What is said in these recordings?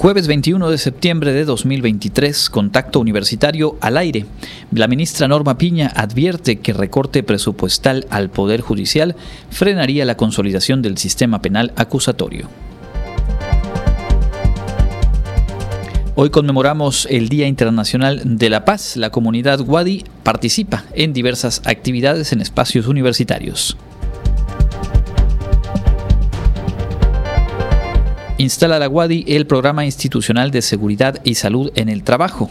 Jueves 21 de septiembre de 2023, contacto universitario al aire. La ministra Norma Piña advierte que recorte presupuestal al Poder Judicial frenaría la consolidación del sistema penal acusatorio. Hoy conmemoramos el Día Internacional de la Paz. La comunidad Wadi participa en diversas actividades en espacios universitarios. Instala la WADI el Programa Institucional de Seguridad y Salud en el Trabajo.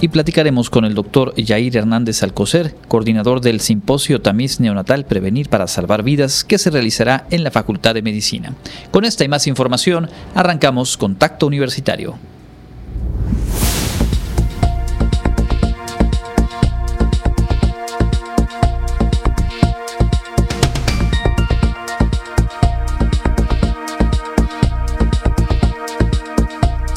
Y platicaremos con el doctor Yair Hernández Alcocer, coordinador del Simposio Tamiz Neonatal Prevenir para Salvar Vidas, que se realizará en la Facultad de Medicina. Con esta y más información, arrancamos Contacto Universitario.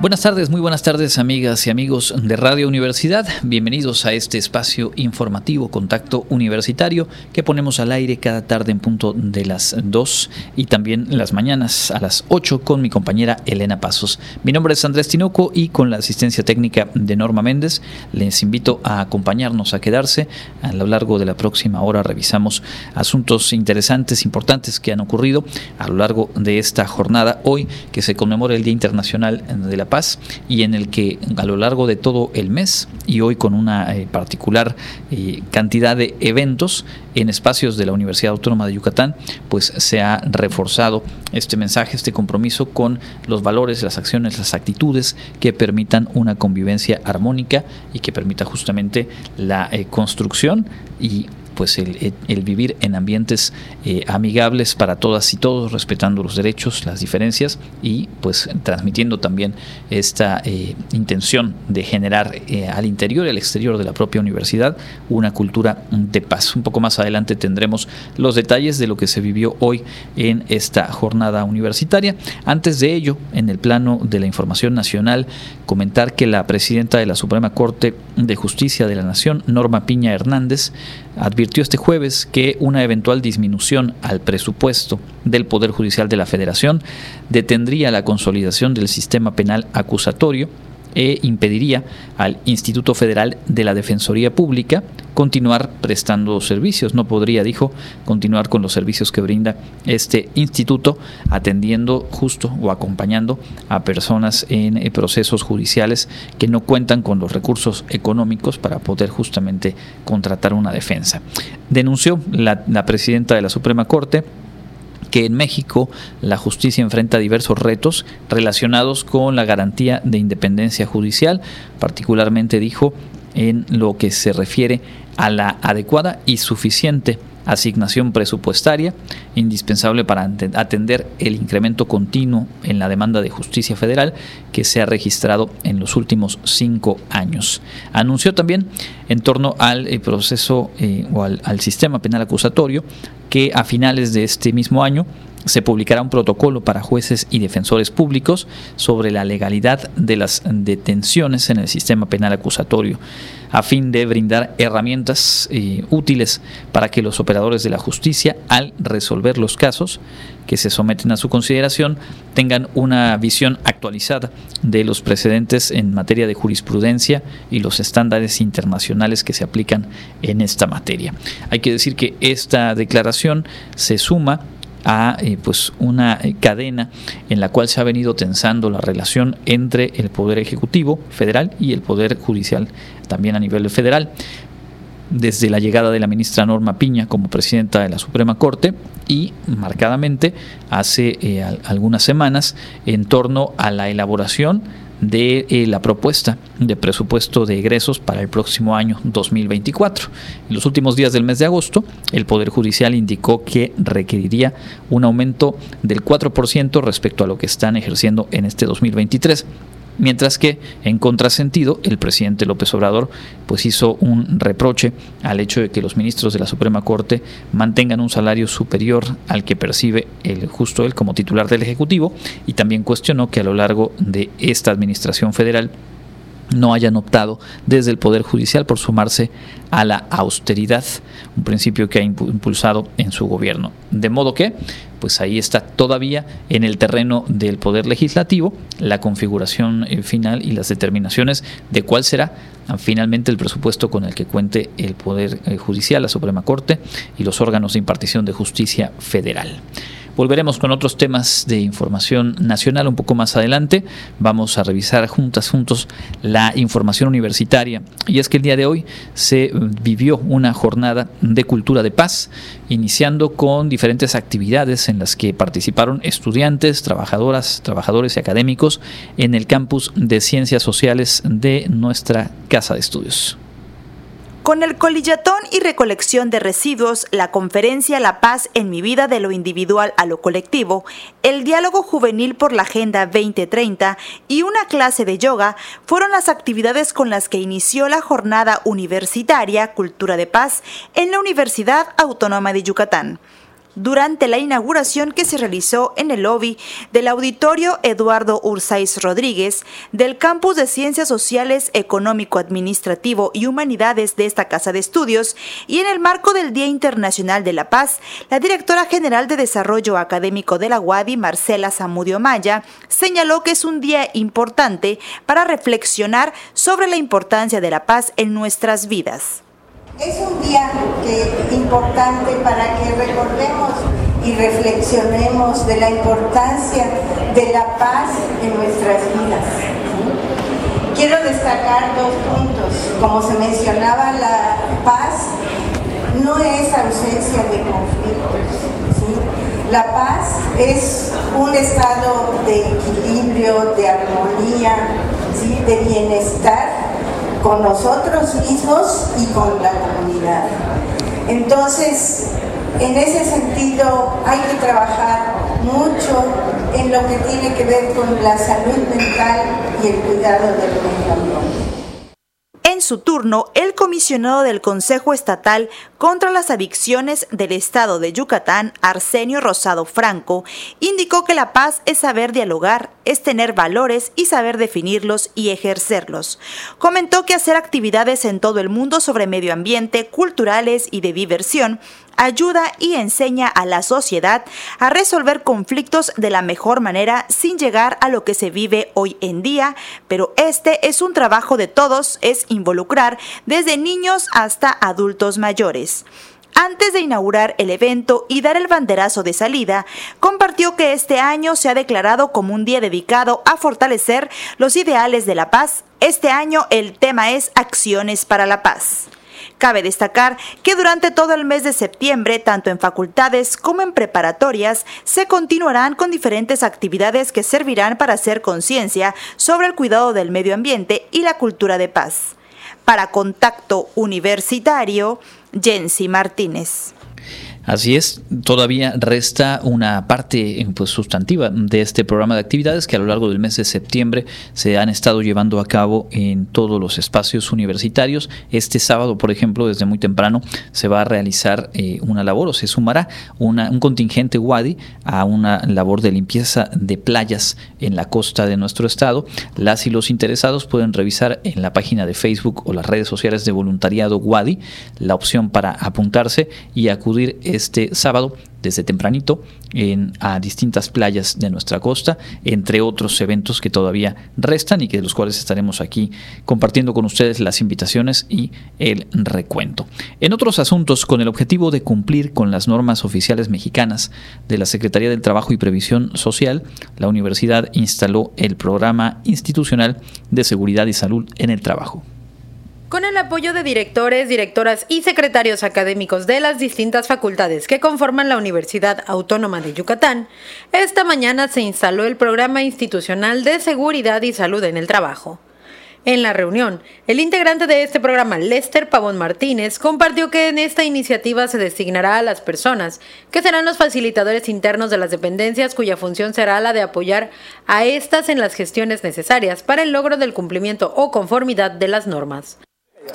Buenas tardes, muy buenas tardes amigas y amigos de Radio Universidad. Bienvenidos a este espacio informativo Contacto Universitario que ponemos al aire cada tarde en punto de las 2 y también las mañanas a las 8 con mi compañera Elena Pasos. Mi nombre es Andrés Tinoco y con la asistencia técnica de Norma Méndez les invito a acompañarnos a quedarse. A lo largo de la próxima hora revisamos asuntos interesantes, importantes que han ocurrido a lo largo de esta jornada hoy que se conmemora el Día Internacional de la Paz y en el que a lo largo de todo el mes y hoy con una eh, particular eh, cantidad de eventos en espacios de la Universidad Autónoma de Yucatán, pues se ha reforzado este mensaje, este compromiso con los valores, las acciones, las actitudes que permitan una convivencia armónica y que permita justamente la eh, construcción y pues el, vivir en ambientes eh, amigables para todas y todos, respetando los derechos, las diferencias y pues transmitiendo también esta eh, intención de generar eh, al interior y al exterior de la propia universidad una cultura de paz. Un poco más adelante tendremos los detalles de lo que se vivió hoy en esta jornada universitaria. Antes de ello, en el plano de la información nacional, comentar que la presidenta de la Suprema Corte de Justicia de la Nación, Norma Piña Hernández, advirtió este jueves que una eventual disminución al presupuesto del Poder Judicial de la Federación detendría la consolidación del sistema penal acusatorio e impediría al Instituto Federal de la Defensoría Pública continuar prestando servicios. No podría, dijo, continuar con los servicios que brinda este instituto, atendiendo justo o acompañando a personas en eh, procesos judiciales que no cuentan con los recursos económicos para poder justamente contratar una defensa. Denunció la, la presidenta de la Suprema Corte que en México la justicia enfrenta diversos retos relacionados con la garantía de independencia judicial, particularmente dijo en lo que se refiere a la adecuada y suficiente asignación presupuestaria, indispensable para atender el incremento continuo en la demanda de justicia federal que se ha registrado en los últimos cinco años. Anunció también en torno al eh, proceso eh, o al, al sistema penal acusatorio que a finales de este mismo año se publicará un protocolo para jueces y defensores públicos sobre la legalidad de las detenciones en el sistema penal acusatorio, a fin de brindar herramientas eh, útiles para que los operadores de la justicia, al resolver los casos que se someten a su consideración, tengan una visión actualizada de los precedentes en materia de jurisprudencia y los estándares internacionales que se aplican en esta materia. Hay que decir que esta declaración se suma a eh, pues una eh, cadena en la cual se ha venido tensando la relación entre el poder ejecutivo federal y el poder judicial también a nivel federal. Desde la llegada de la ministra Norma Piña como presidenta de la Suprema Corte y marcadamente hace eh, algunas semanas en torno a la elaboración de eh, la propuesta de presupuesto de egresos para el próximo año 2024. En los últimos días del mes de agosto, el Poder Judicial indicó que requeriría un aumento del 4% respecto a lo que están ejerciendo en este 2023 mientras que en contrasentido el presidente López Obrador pues hizo un reproche al hecho de que los ministros de la Suprema Corte mantengan un salario superior al que percibe el justo él como titular del Ejecutivo y también cuestionó que a lo largo de esta administración federal no hayan optado desde el Poder Judicial por sumarse a la austeridad, un principio que ha impulsado en su gobierno. De modo que, pues ahí está todavía en el terreno del Poder Legislativo la configuración eh, final y las determinaciones de cuál será ah, finalmente el presupuesto con el que cuente el Poder eh, Judicial, la Suprema Corte y los órganos de impartición de justicia federal. Volveremos con otros temas de información nacional un poco más adelante. Vamos a revisar juntas, juntos la información universitaria. Y es que el día de hoy se vivió una jornada de cultura de paz, iniciando con diferentes actividades en las que participaron estudiantes, trabajadoras, trabajadores y académicos en el campus de ciencias sociales de nuestra casa de estudios. Con el colillatón y recolección de residuos, la conferencia La Paz en mi vida de lo individual a lo colectivo, el diálogo juvenil por la Agenda 2030 y una clase de yoga fueron las actividades con las que inició la jornada universitaria Cultura de Paz en la Universidad Autónoma de Yucatán durante la inauguración que se realizó en el lobby del Auditorio Eduardo Ursáis Rodríguez del Campus de Ciencias Sociales, Económico, Administrativo y Humanidades de esta Casa de Estudios y en el marco del Día Internacional de la Paz, la directora general de Desarrollo Académico de la UADI, Marcela Zamudio Maya, señaló que es un día importante para reflexionar sobre la importancia de la paz en nuestras vidas. Es un día importante para que recordemos y reflexionemos de la importancia de la paz en nuestras vidas. Quiero destacar dos puntos. Como se mencionaba, la paz no es ausencia de conflictos. La paz es un estado de equilibrio, de armonía, de bienestar con nosotros mismos y con la comunidad. Entonces, en ese sentido hay que trabajar mucho en lo que tiene que ver con la salud mental y el cuidado del medio ambiente. Su turno, el comisionado del Consejo Estatal contra las Adicciones del Estado de Yucatán, Arsenio Rosado Franco, indicó que la paz es saber dialogar, es tener valores y saber definirlos y ejercerlos. Comentó que hacer actividades en todo el mundo sobre medio ambiente, culturales y de diversión ayuda y enseña a la sociedad a resolver conflictos de la mejor manera sin llegar a lo que se vive hoy en día, pero este es un trabajo de todos, es involucrar desde niños hasta adultos mayores. Antes de inaugurar el evento y dar el banderazo de salida, compartió que este año se ha declarado como un día dedicado a fortalecer los ideales de la paz. Este año el tema es Acciones para la Paz. Cabe destacar que durante todo el mes de septiembre, tanto en facultades como en preparatorias, se continuarán con diferentes actividades que servirán para hacer conciencia sobre el cuidado del medio ambiente y la cultura de paz. Para Contacto Universitario, Jensi Martínez. Así es, todavía resta una parte pues, sustantiva de este programa de actividades que a lo largo del mes de septiembre se han estado llevando a cabo en todos los espacios universitarios. Este sábado, por ejemplo, desde muy temprano se va a realizar eh, una labor o se sumará un contingente WADI a una labor de limpieza de playas en la costa de nuestro estado. Las y los interesados pueden revisar en la página de Facebook o las redes sociales de voluntariado WADI la opción para apuntarse y acudir este sábado desde tempranito en, a distintas playas de nuestra costa, entre otros eventos que todavía restan y que de los cuales estaremos aquí compartiendo con ustedes las invitaciones y el recuento. En otros asuntos, con el objetivo de cumplir con las normas oficiales mexicanas de la Secretaría del Trabajo y Previsión Social, la universidad instaló el programa institucional de seguridad y salud en el trabajo. Con el apoyo de directores, directoras y secretarios académicos de las distintas facultades que conforman la Universidad Autónoma de Yucatán, esta mañana se instaló el Programa Institucional de Seguridad y Salud en el Trabajo. En la reunión, el integrante de este programa, Lester Pavón Martínez, compartió que en esta iniciativa se designará a las personas que serán los facilitadores internos de las dependencias cuya función será la de apoyar a estas en las gestiones necesarias para el logro del cumplimiento o conformidad de las normas.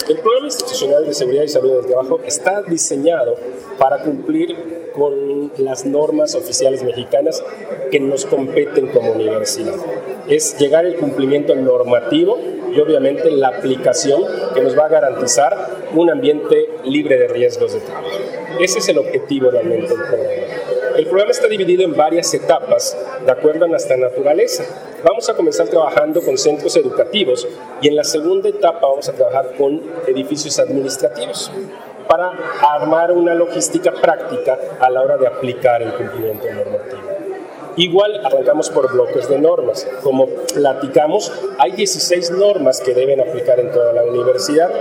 El programa institucional de seguridad y salud del trabajo está diseñado para cumplir con las normas oficiales mexicanas que nos competen como universidad. Es llegar al cumplimiento normativo y obviamente la aplicación que nos va a garantizar un ambiente libre de riesgos de trabajo. Ese es el objetivo realmente del programa. El programa está dividido en varias etapas, de acuerdo a nuestra naturaleza. Vamos a comenzar trabajando con centros educativos y en la segunda etapa vamos a trabajar con edificios administrativos para armar una logística práctica a la hora de aplicar el cumplimiento normativo. Igual arrancamos por bloques de normas. Como platicamos, hay 16 normas que deben aplicar en toda la universidad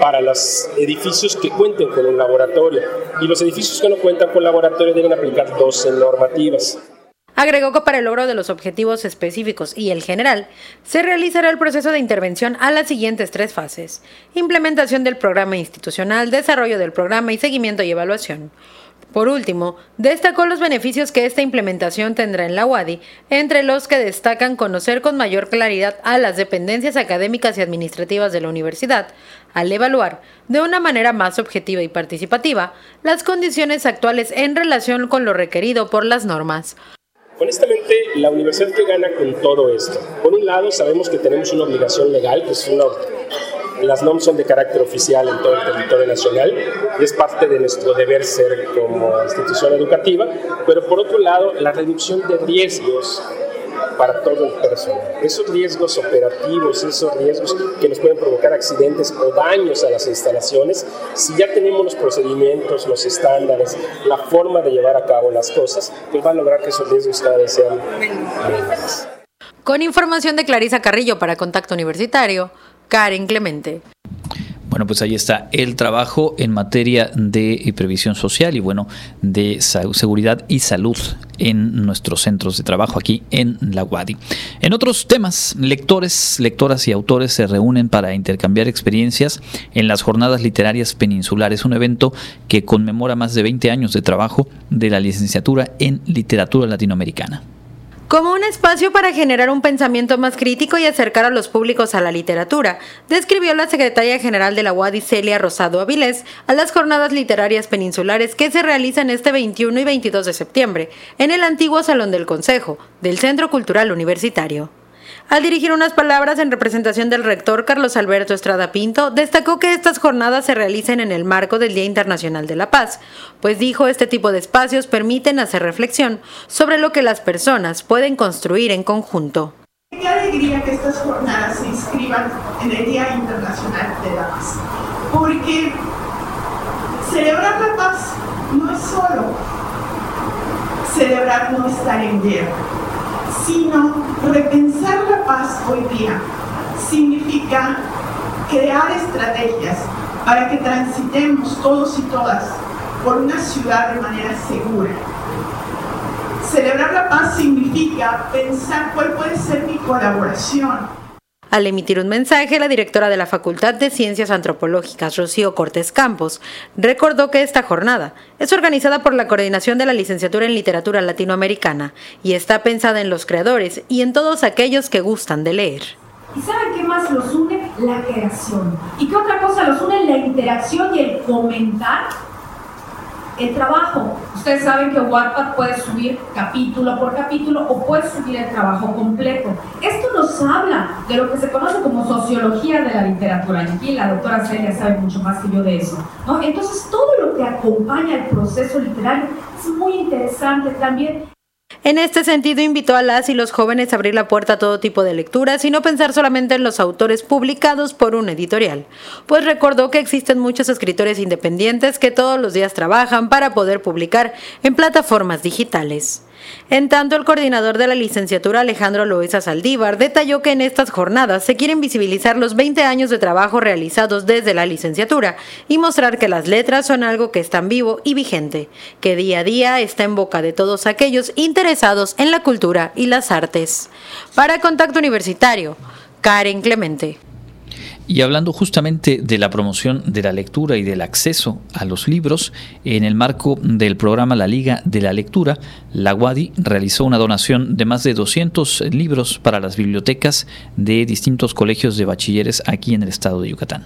para los edificios que cuenten con un laboratorio y los edificios que no cuentan con laboratorio deben aplicar 12 normativas. Agregó que para el logro de los objetivos específicos y el general, se realizará el proceso de intervención a las siguientes tres fases. Implementación del programa institucional, desarrollo del programa y seguimiento y evaluación. Por último, destacó los beneficios que esta implementación tendrá en la UADI, entre los que destacan conocer con mayor claridad a las dependencias académicas y administrativas de la universidad, al evaluar, de una manera más objetiva y participativa, las condiciones actuales en relación con lo requerido por las normas. Honestamente, la universidad que gana con todo esto. Por un lado, sabemos que tenemos una obligación legal, que es una las NOM son de carácter oficial en todo el territorio nacional y es parte de nuestro deber ser como institución educativa, pero por otro lado, la reducción de riesgos para todo el personal. Esos riesgos operativos, esos riesgos que nos pueden provocar accidentes o daños a las instalaciones, si ya tenemos los procedimientos, los estándares, la forma de llevar a cabo las cosas, pues va a lograr que esos riesgos cada vez sean menos. Con información de Clarisa Carrillo para Contacto Universitario, Karen Clemente. Bueno, pues ahí está el trabajo en materia de previsión social y bueno, de seguridad y salud en nuestros centros de trabajo aquí en la UADI. En otros temas, lectores, lectoras y autores se reúnen para intercambiar experiencias en las jornadas literarias peninsulares, un evento que conmemora más de 20 años de trabajo de la licenciatura en literatura latinoamericana como un espacio para generar un pensamiento más crítico y acercar a los públicos a la literatura, describió la secretaria general de la UADI Celia Rosado Avilés a las jornadas literarias peninsulares que se realizan este 21 y 22 de septiembre en el antiguo Salón del Consejo del Centro Cultural Universitario. Al dirigir unas palabras en representación del rector Carlos Alberto Estrada Pinto, destacó que estas jornadas se realicen en el marco del Día Internacional de la Paz, pues dijo este tipo de espacios permiten hacer reflexión sobre lo que las personas pueden construir en conjunto. Qué alegría que estas jornadas se inscriban en el Día Internacional de la Paz, porque celebrar la paz no es solo celebrar no estar en guerra sino repensar la paz hoy día significa crear estrategias para que transitemos todos y todas por una ciudad de manera segura. Celebrar la paz significa pensar cuál puede ser mi colaboración al emitir un mensaje, la directora de la Facultad de Ciencias Antropológicas, Rocío Cortés Campos, recordó que esta jornada es organizada por la Coordinación de la Licenciatura en Literatura Latinoamericana y está pensada en los creadores y en todos aquellos que gustan de leer. ¿Y saben qué más los une? La creación. ¿Y qué otra cosa los une? La interacción y el comentar el trabajo. Ustedes saben que Wattpad puede subir capítulo por capítulo o puede subir el trabajo completo. Esto nos habla de lo que se conoce como sociología de la literatura. Y aquí la doctora Celia sabe mucho más que yo de eso. ¿no? Entonces, todo lo que acompaña el proceso literario es muy interesante también. En este sentido, invitó a las y los jóvenes a abrir la puerta a todo tipo de lecturas y no pensar solamente en los autores publicados por un editorial, pues recordó que existen muchos escritores independientes que todos los días trabajan para poder publicar en plataformas digitales. En tanto, el coordinador de la licenciatura Alejandro Loesa Saldívar detalló que en estas jornadas se quieren visibilizar los 20 años de trabajo realizados desde la licenciatura y mostrar que las letras son algo que están vivo y vigente, que día a día está en boca de todos aquellos interesados en la cultura y las artes. Para Contacto Universitario, Karen Clemente. Y hablando justamente de la promoción de la lectura y del acceso a los libros, en el marco del programa La Liga de la Lectura, la UADI realizó una donación de más de 200 libros para las bibliotecas de distintos colegios de bachilleres aquí en el estado de Yucatán.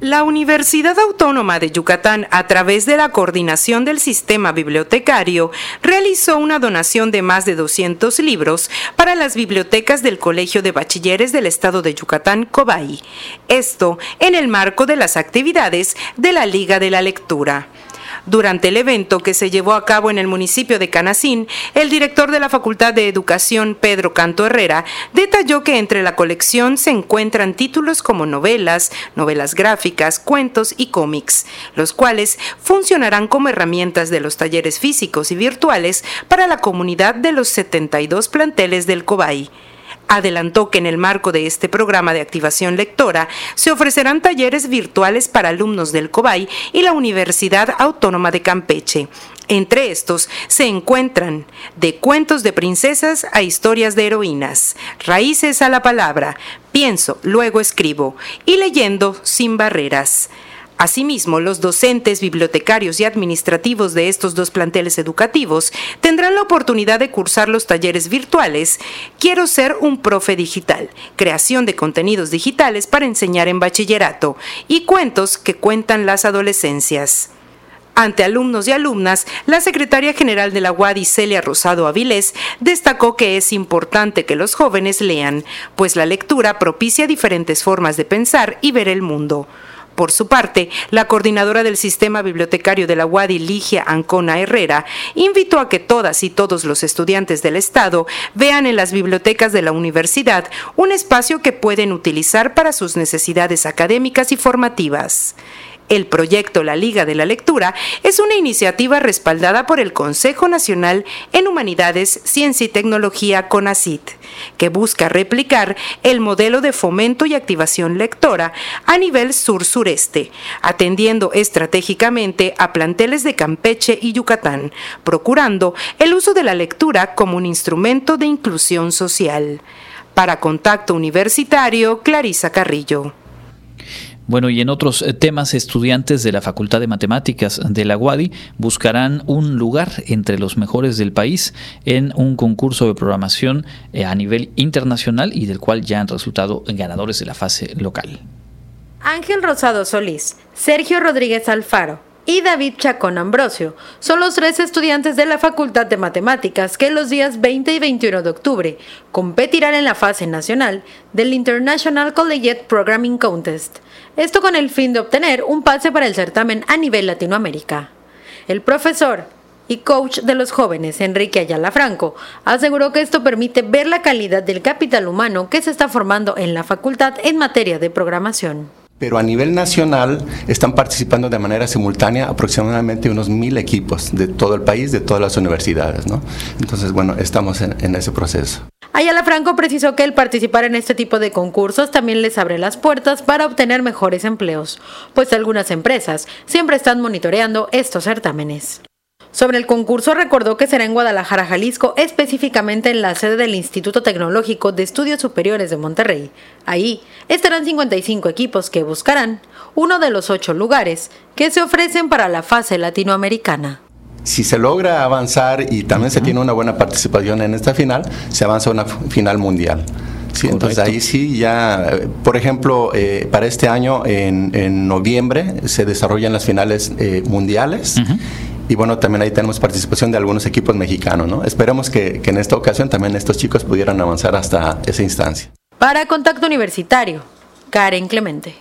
La Universidad Autónoma de Yucatán, a través de la coordinación del sistema bibliotecario, realizó una donación de más de 200 libros para las bibliotecas del Colegio de Bachilleres del Estado de Yucatán, Cobay. Esto en el marco de las actividades de la Liga de la Lectura. Durante el evento que se llevó a cabo en el municipio de Canacín, el director de la Facultad de Educación, Pedro Canto Herrera, detalló que entre la colección se encuentran títulos como novelas, novelas gráficas, cuentos y cómics, los cuales funcionarán como herramientas de los talleres físicos y virtuales para la comunidad de los 72 planteles del COBAI adelantó que en el marco de este programa de activación lectora se ofrecerán talleres virtuales para alumnos del COBAI y la Universidad Autónoma de Campeche. Entre estos se encuentran de cuentos de princesas a historias de heroínas, raíces a la palabra, pienso, luego escribo y leyendo sin barreras. Asimismo, los docentes, bibliotecarios y administrativos de estos dos planteles educativos tendrán la oportunidad de cursar los talleres virtuales Quiero ser un profe digital, creación de contenidos digitales para enseñar en bachillerato y cuentos que cuentan las adolescencias. Ante alumnos y alumnas, la secretaria general de la UADI, Celia Rosado Avilés, destacó que es importante que los jóvenes lean, pues la lectura propicia diferentes formas de pensar y ver el mundo. Por su parte, la coordinadora del sistema bibliotecario de la UADI, Ligia Ancona Herrera, invitó a que todas y todos los estudiantes del Estado vean en las bibliotecas de la universidad un espacio que pueden utilizar para sus necesidades académicas y formativas. El proyecto La Liga de la Lectura es una iniciativa respaldada por el Consejo Nacional en Humanidades, Ciencia y Tecnología CONACIT, que busca replicar el modelo de fomento y activación lectora a nivel sur-sureste, atendiendo estratégicamente a planteles de Campeche y Yucatán, procurando el uso de la lectura como un instrumento de inclusión social. Para Contacto Universitario, Clarisa Carrillo. Bueno, y en otros eh, temas, estudiantes de la Facultad de Matemáticas de la UADI buscarán un lugar entre los mejores del país en un concurso de programación eh, a nivel internacional y del cual ya han resultado ganadores de la fase local. Ángel Rosado Solís, Sergio Rodríguez Alfaro, y David Chacón Ambrosio. Son los tres estudiantes de la Facultad de Matemáticas que los días 20 y 21 de octubre competirán en la fase nacional del International Collegiate Programming Contest. Esto con el fin de obtener un pase para el certamen a nivel Latinoamérica. El profesor y coach de los jóvenes, Enrique Ayala Franco, aseguró que esto permite ver la calidad del capital humano que se está formando en la facultad en materia de programación pero a nivel nacional están participando de manera simultánea aproximadamente unos mil equipos de todo el país, de todas las universidades. ¿no? Entonces, bueno, estamos en, ese proceso. Ayala Franco precisó que el participar en este tipo de concursos también les abre las puertas para obtener mejores empleos, pues algunas empresas siempre están monitoreando estos certámenes. Sobre el concurso recordó que será en Guadalajara, Jalisco, específicamente en la sede del Instituto Tecnológico de Estudios Superiores de Monterrey. Ahí estarán 55 equipos que buscarán uno de los ocho lugares que se ofrecen para la fase latinoamericana. Si se logra avanzar y también se tiene una buena participación en esta final, se avanza a una final mundial. Sí, entonces ahí sí ya, por ejemplo, eh, para este año en, noviembre se desarrollan las finales eh, mundiales y bueno, también ahí tenemos participación de algunos equipos mexicanos, ¿no? Esperemos que, que en esta ocasión también estos chicos pudieran avanzar hasta esa instancia. Para Contacto Universitario, Karen Clemente.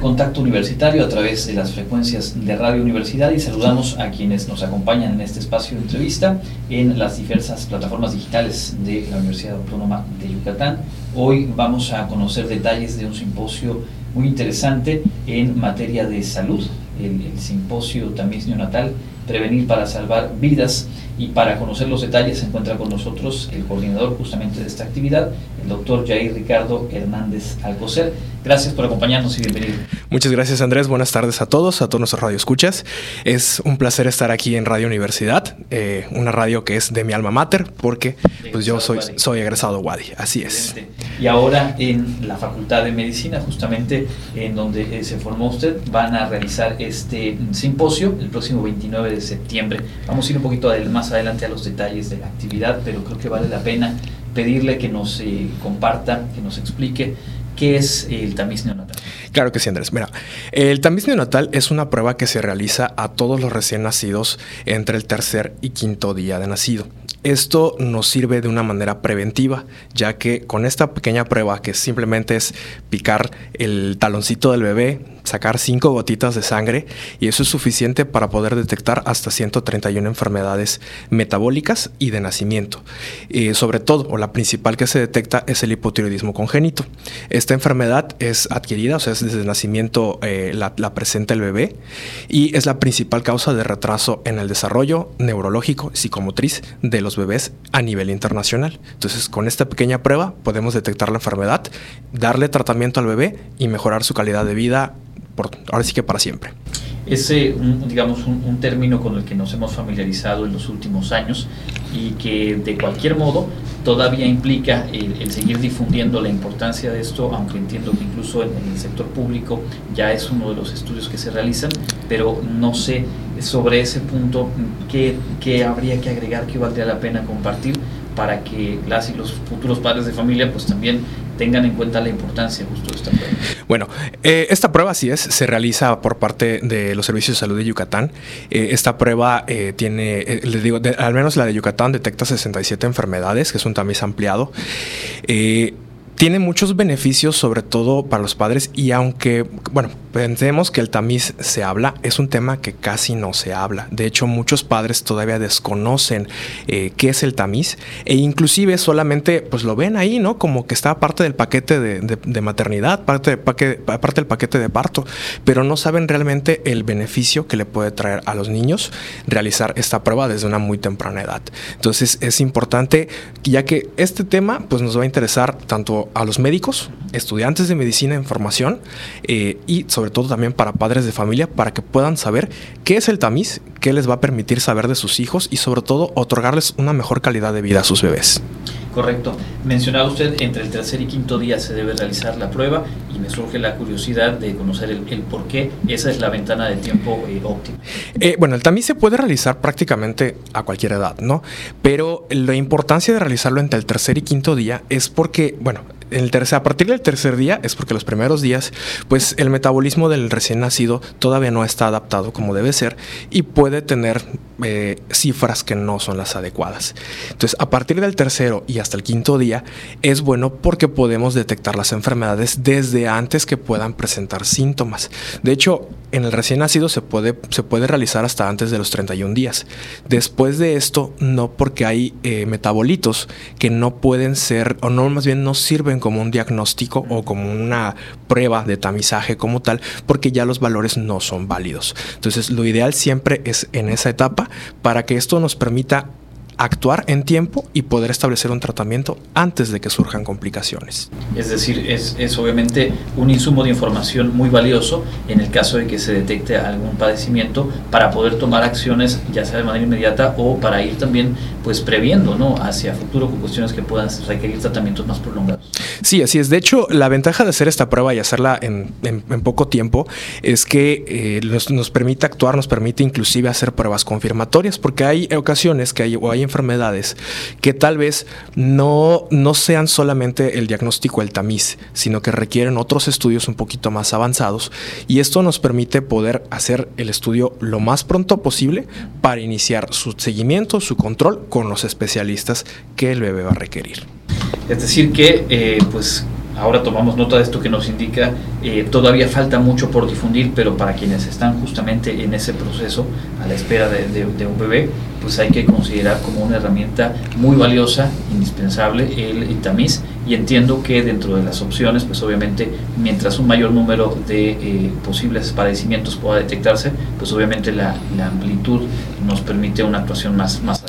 Contacto universitario a través de las frecuencias de Radio Universidad y saludamos a quienes nos acompañan en este espacio de entrevista en las diversas plataformas digitales de la Universidad Autónoma de Yucatán. Hoy vamos a conocer detalles de un simposio muy interesante en materia de salud, el, simposio también neonatal prevenir para salvar vidas. Y para conocer los detalles se encuentra con nosotros el coordinador justamente de esta actividad, el doctor Jair Ricardo Hernández Alcocer. Gracias por acompañarnos y bienvenido. Muchas gracias Andrés, buenas tardes a todos, a todos nuestros radioescuchas. Es un placer estar aquí en Radio Universidad, eh, una radio que es de mi alma mater, porque pues yo soy, soy egresado Wadi, así es. Y ahora en la Facultad de Medicina, justamente en donde eh, se formó usted, van a realizar este simposio el próximo 29 de septiembre. Vamos a ir un poquito más adelante a los detalles de la actividad, pero creo que vale la pena pedirle que nos eh, comparta, que nos explique qué es el tamiz neonatal. Claro que sí, Andrés. Mira, el tamiz neonatal es una prueba que se realiza a todos los recién nacidos entre el tercer y quinto día de nacido. Esto nos sirve de una manera preventiva, ya que con esta pequeña prueba, que simplemente es picar el taloncito del bebé, sacar cinco gotitas de sangre y eso es suficiente para poder detectar hasta 131 enfermedades metabólicas y de nacimiento. Eh, sobre todo, o la principal que se detecta es el hipotiroidismo congénito. Esta enfermedad es adquirida, o sea, es desde el nacimiento eh, la, la, presenta el bebé y es la principal causa de retraso en el desarrollo neurológico, psicomotriz de los bebés a nivel internacional. Entonces, con esta pequeña prueba podemos detectar la enfermedad, darle tratamiento al bebé y mejorar su calidad de vida ahora sí que para siempre. Ese, un, digamos, un, término con el que nos hemos familiarizado en los últimos años y que de cualquier modo todavía implica el, seguir difundiendo la importancia de esto, aunque entiendo que incluso en, el sector público ya es uno de los estudios que se realizan, pero no sé sobre ese punto qué, qué habría que agregar, qué valdría la pena compartir para que las y los futuros padres de familia pues también tengan en cuenta la importancia justo de esta prueba. Bueno, eh, esta prueba sí es, se realiza por parte de los servicios de salud de Yucatán. Eh, esta prueba eh, tiene, les digo, al menos la de Yucatán detecta 67 enfermedades, que es un tamiz ampliado tiene muchos beneficios, sobre todo para los padres, y aunque, bueno, pensemos que el tamiz se habla, es un tema que casi no se habla. De hecho, muchos padres todavía desconocen eh, qué es el tamiz e inclusive solamente pues lo ven ahí, ¿no? Como que está parte del paquete de, maternidad, parte, parte del paquete de parto, pero no saben realmente el beneficio que le puede traer a los niños realizar esta prueba desde una muy temprana edad. Entonces es importante, ya que este tema pues nos va a interesar tanto a los médicos, estudiantes de medicina en formación eh, y sobre todo también para padres de familia para que puedan saber qué es el tamiz, qué les va a permitir saber de sus hijos y sobre todo otorgarles una mejor calidad de vida a sus bebés. Correcto. Mencionaba usted, entre el tercer y quinto día se debe realizar la prueba y me surge la curiosidad de conocer el, por qué esa es la ventana de tiempo eh, óptima. Eh, bueno, el tamiz se puede realizar prácticamente a cualquier edad, ¿no? Pero la importancia de realizarlo entre el tercer y quinto día es porque, bueno, el tercer, a partir del tercer día es porque los primeros días, pues el metabolismo del recién nacido todavía no está adaptado como debe ser y puede tener eh, cifras que no son las adecuadas. Entonces, a partir del tercero y hasta el quinto día es bueno porque podemos detectar las enfermedades desde antes que puedan presentar síntomas. De hecho, en el recién nacido se puede, se puede realizar hasta antes de los 31 días. Después de esto, no porque hay eh, metabolitos que no pueden ser, o no, más bien no sirven como un diagnóstico o como una prueba de tamizaje como tal, porque ya los valores no son válidos. Entonces, lo ideal siempre es en esa etapa para que esto nos permita actuar en tiempo y poder establecer un tratamiento antes de que surjan complicaciones. Es decir, es, es, obviamente un insumo de información muy valioso en el caso de que se detecte algún padecimiento para poder tomar acciones ya sea de manera inmediata o para ir también pues previendo ¿no? hacia futuro con cuestiones que puedan requerir tratamientos más prolongados. Sí, así es. De hecho, la ventaja de hacer esta prueba y hacerla en, en, poco tiempo es que eh, nos, nos, permite actuar, nos permite inclusive hacer pruebas confirmatorias, porque hay ocasiones que hay, o hay enfermedades que tal vez no, no sean solamente el diagnóstico, el tamiz, sino que requieren otros estudios un poquito más avanzados y esto nos permite poder hacer el estudio lo más pronto posible para iniciar su seguimiento, su control con los especialistas que el bebé va a requerir. Es decir, que eh, pues ahora tomamos nota de esto que nos indica, eh, todavía falta mucho por difundir, pero para quienes están justamente en ese proceso, a la espera de, un bebé, pues hay que considerar como una herramienta muy valiosa, indispensable, el, tamiz, y entiendo que dentro de las opciones, pues obviamente, mientras un mayor número de eh, posibles padecimientos pueda detectarse, pues obviamente la, amplitud nos permite una actuación más, más.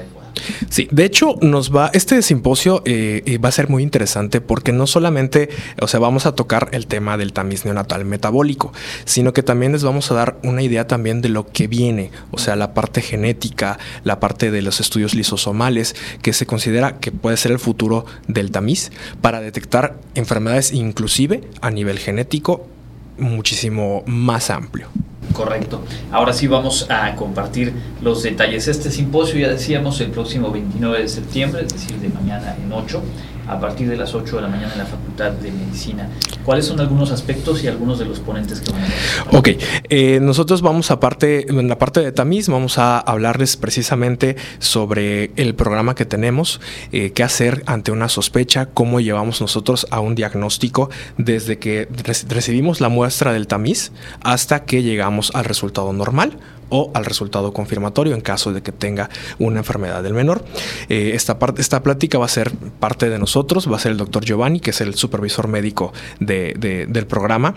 Sí, de hecho nos va, este simposio eh, eh, va a ser muy interesante porque no solamente, o sea, vamos a tocar el tema del tamiz neonatal metabólico, sino que también les vamos a dar una idea también de lo que viene, o sea, la parte genética, la parte de los estudios lisosomales, que se considera que puede ser el futuro del tamiz para detectar enfermedades inclusive a nivel genético muchísimo más amplio. Correcto. Ahora sí vamos a compartir los detalles. Este simposio, ya decíamos, el próximo 29 de septiembre, es decir, de mañana en 8, a partir de las 8 de la mañana en la Facultad de Medicina. ¿Cuáles son algunos aspectos y algunos de los ponentes que van a? Ok, eh, nosotros vamos a parte, en la parte de tamiz, vamos a hablarles precisamente sobre el programa que tenemos, eh, qué hacer ante una sospecha, cómo llevamos nosotros a un diagnóstico desde que recibimos la muestra del tamiz hasta que llegamos al resultado normal o al resultado confirmatorio en caso de que tenga una enfermedad del menor. Eh, esta, parte, esta plática va a ser parte de nosotros, va a ser el doctor Giovanni, que es el supervisor médico del programa,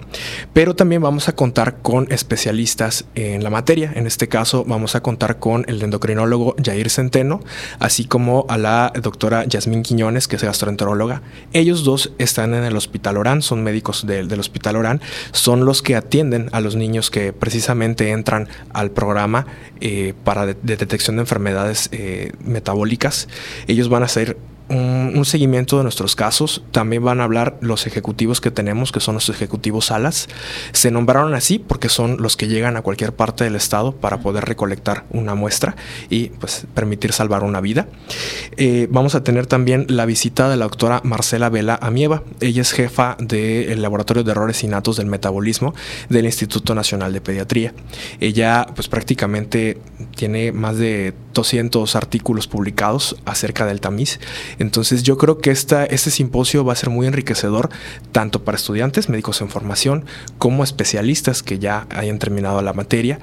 pero también vamos a contar con especialistas en la materia. En este caso vamos a contar con el endocrinólogo Jair Centeno, así como a la doctora Yasmín Quiñones, que es gastroenteróloga. Ellos dos están en el Hospital Orán, son médicos del Hospital Orán, son los que atienden a los niños que precisamente entran al programa programa eh, para de, detección de enfermedades eh, metabólicas. Ellos van a ser un, seguimiento de nuestros casos. También van a hablar los ejecutivos que tenemos, que son los ejecutivos salas. Se nombraron así porque son los que llegan a cualquier parte del estado para poder recolectar una muestra y pues permitir salvar una vida. Eh, vamos a tener también la visita de la doctora Marcela Vela Amieva. Ella es jefa del Laboratorio de Errores Innatos del Metabolismo del Instituto Nacional de Pediatría. Ella pues prácticamente tiene más de 200 artículos publicados acerca del tamiz entonces yo creo que este simposio va a ser muy enriquecedor tanto para estudiantes, médicos en formación, como especialistas que ya hayan terminado la materia,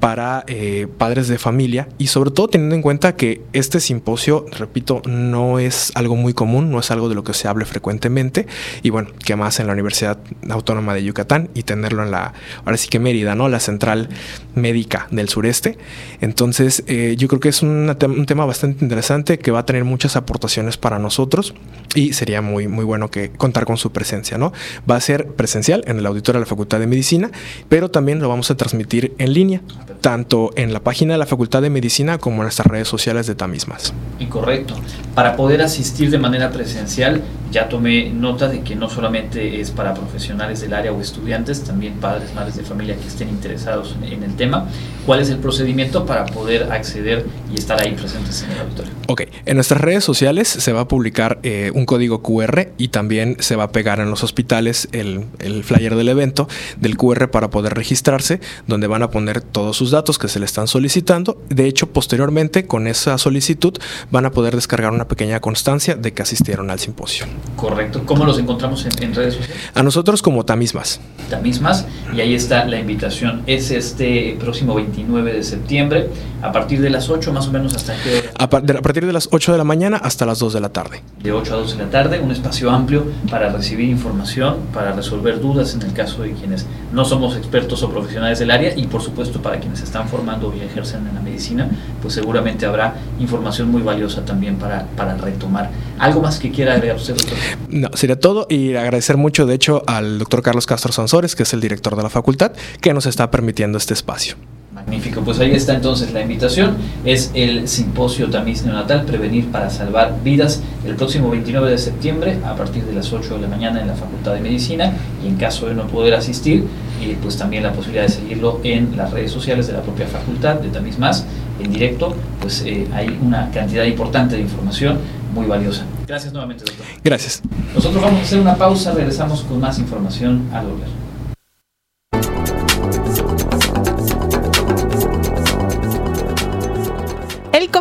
para eh, padres de familia y sobre todo teniendo en cuenta que este simposio, repito, no es algo muy común, no es algo de lo que se hable frecuentemente y bueno, que más en la Universidad Autónoma de Yucatán y tenerlo en la, ahora sí que Mérida, ¿no? La central médica del sureste. Entonces eh, yo creo que es un tema bastante interesante que va a tener muchas aportaciones para nosotros y sería muy, muy bueno que contar con su presencia, ¿no? Va a ser presencial en el auditorio de la Facultad de Medicina, pero también lo vamos a transmitir en línea, tanto en la página de la Facultad de Medicina como en nuestras redes sociales de Tamismas. Incorrecto. Para poder asistir de manera presencial, ya tomé nota de que no solamente es para profesionales del área o estudiantes, también padres, madres de familia que estén interesados en, el tema. ¿Cuál es el procedimiento para poder acceder y estar ahí presentes en el auditorio? Ok, en nuestras redes sociales se va a publicar eh, un código QR y también se va a pegar en los hospitales el, el flyer del evento del QR para poder registrarse, donde van a poner todos sus datos que se le están solicitando. De hecho, posteriormente, con esa solicitud, van a poder descargar una pequeña constancia de que asistieron al simposio. Correcto. ¿Cómo los encontramos en, redes sociales? A nosotros como Tamismas. Tamismas. Y ahí está la invitación. Es este próximo 29 de septiembre, a partir de las 8 más o menos hasta hora? A, partir de las 8 de la mañana hasta las 2 de la tarde. De 8 a 2 de la tarde, un espacio amplio para recibir información, para resolver dudas en el caso de quienes no somos expertos o profesionales del área y por supuesto para quienes están formando y ejercen en la medicina, pues seguramente habrá información muy valiosa también para, para retomar. ¿Algo más que quiera agregar usted, No, sería todo y agradecer mucho, de hecho, al doctor Carlos Castro Sansores, que es el director de la facultad, que nos está permitiendo este espacio. Magnífico, pues ahí está entonces la invitación. Es el simposio tamiz neonatal, prevenir para salvar vidas, el próximo 29 de septiembre a partir de las 8 de la mañana en la Facultad de Medicina y en caso de no poder asistir, eh, pues también la posibilidad de seguirlo en las redes sociales de la propia facultad, de Tamiz Más, en directo, pues eh, hay una cantidad importante de información muy valiosa. Gracias nuevamente, doctor. Gracias. Nosotros vamos a hacer una pausa, regresamos con más información al volver.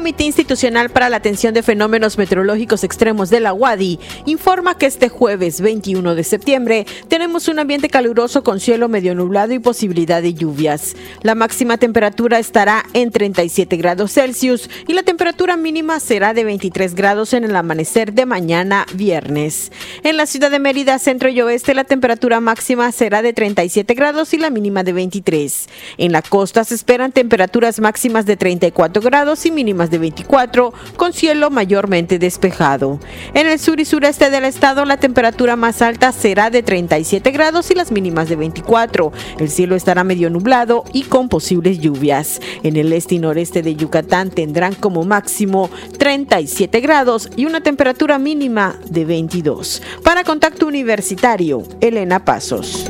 Comité Institucional para la Atención de Fenómenos Meteorológicos Extremos de la UADI informa que este jueves 21 de septiembre tenemos un ambiente caluroso con cielo medio nublado y posibilidad de lluvias. La máxima temperatura estará en 37 grados Celsius y la temperatura mínima será de 23 grados en el amanecer de mañana viernes. En la ciudad de Mérida, centro y oeste, la temperatura máxima será de 37 grados y la mínima de 23. En la costa se esperan temperaturas máximas de 34 grados y mínimas de 24, con cielo mayormente despejado. En el sur y sureste del estado, la temperatura más alta será de 37 grados y las mínimas de 24. El cielo estará medio nublado y con posibles lluvias. En el este y noreste de Yucatán tendrán como máximo 37 grados y una temperatura mínima de 22. Para Contacto Universitario, Elena Pasos.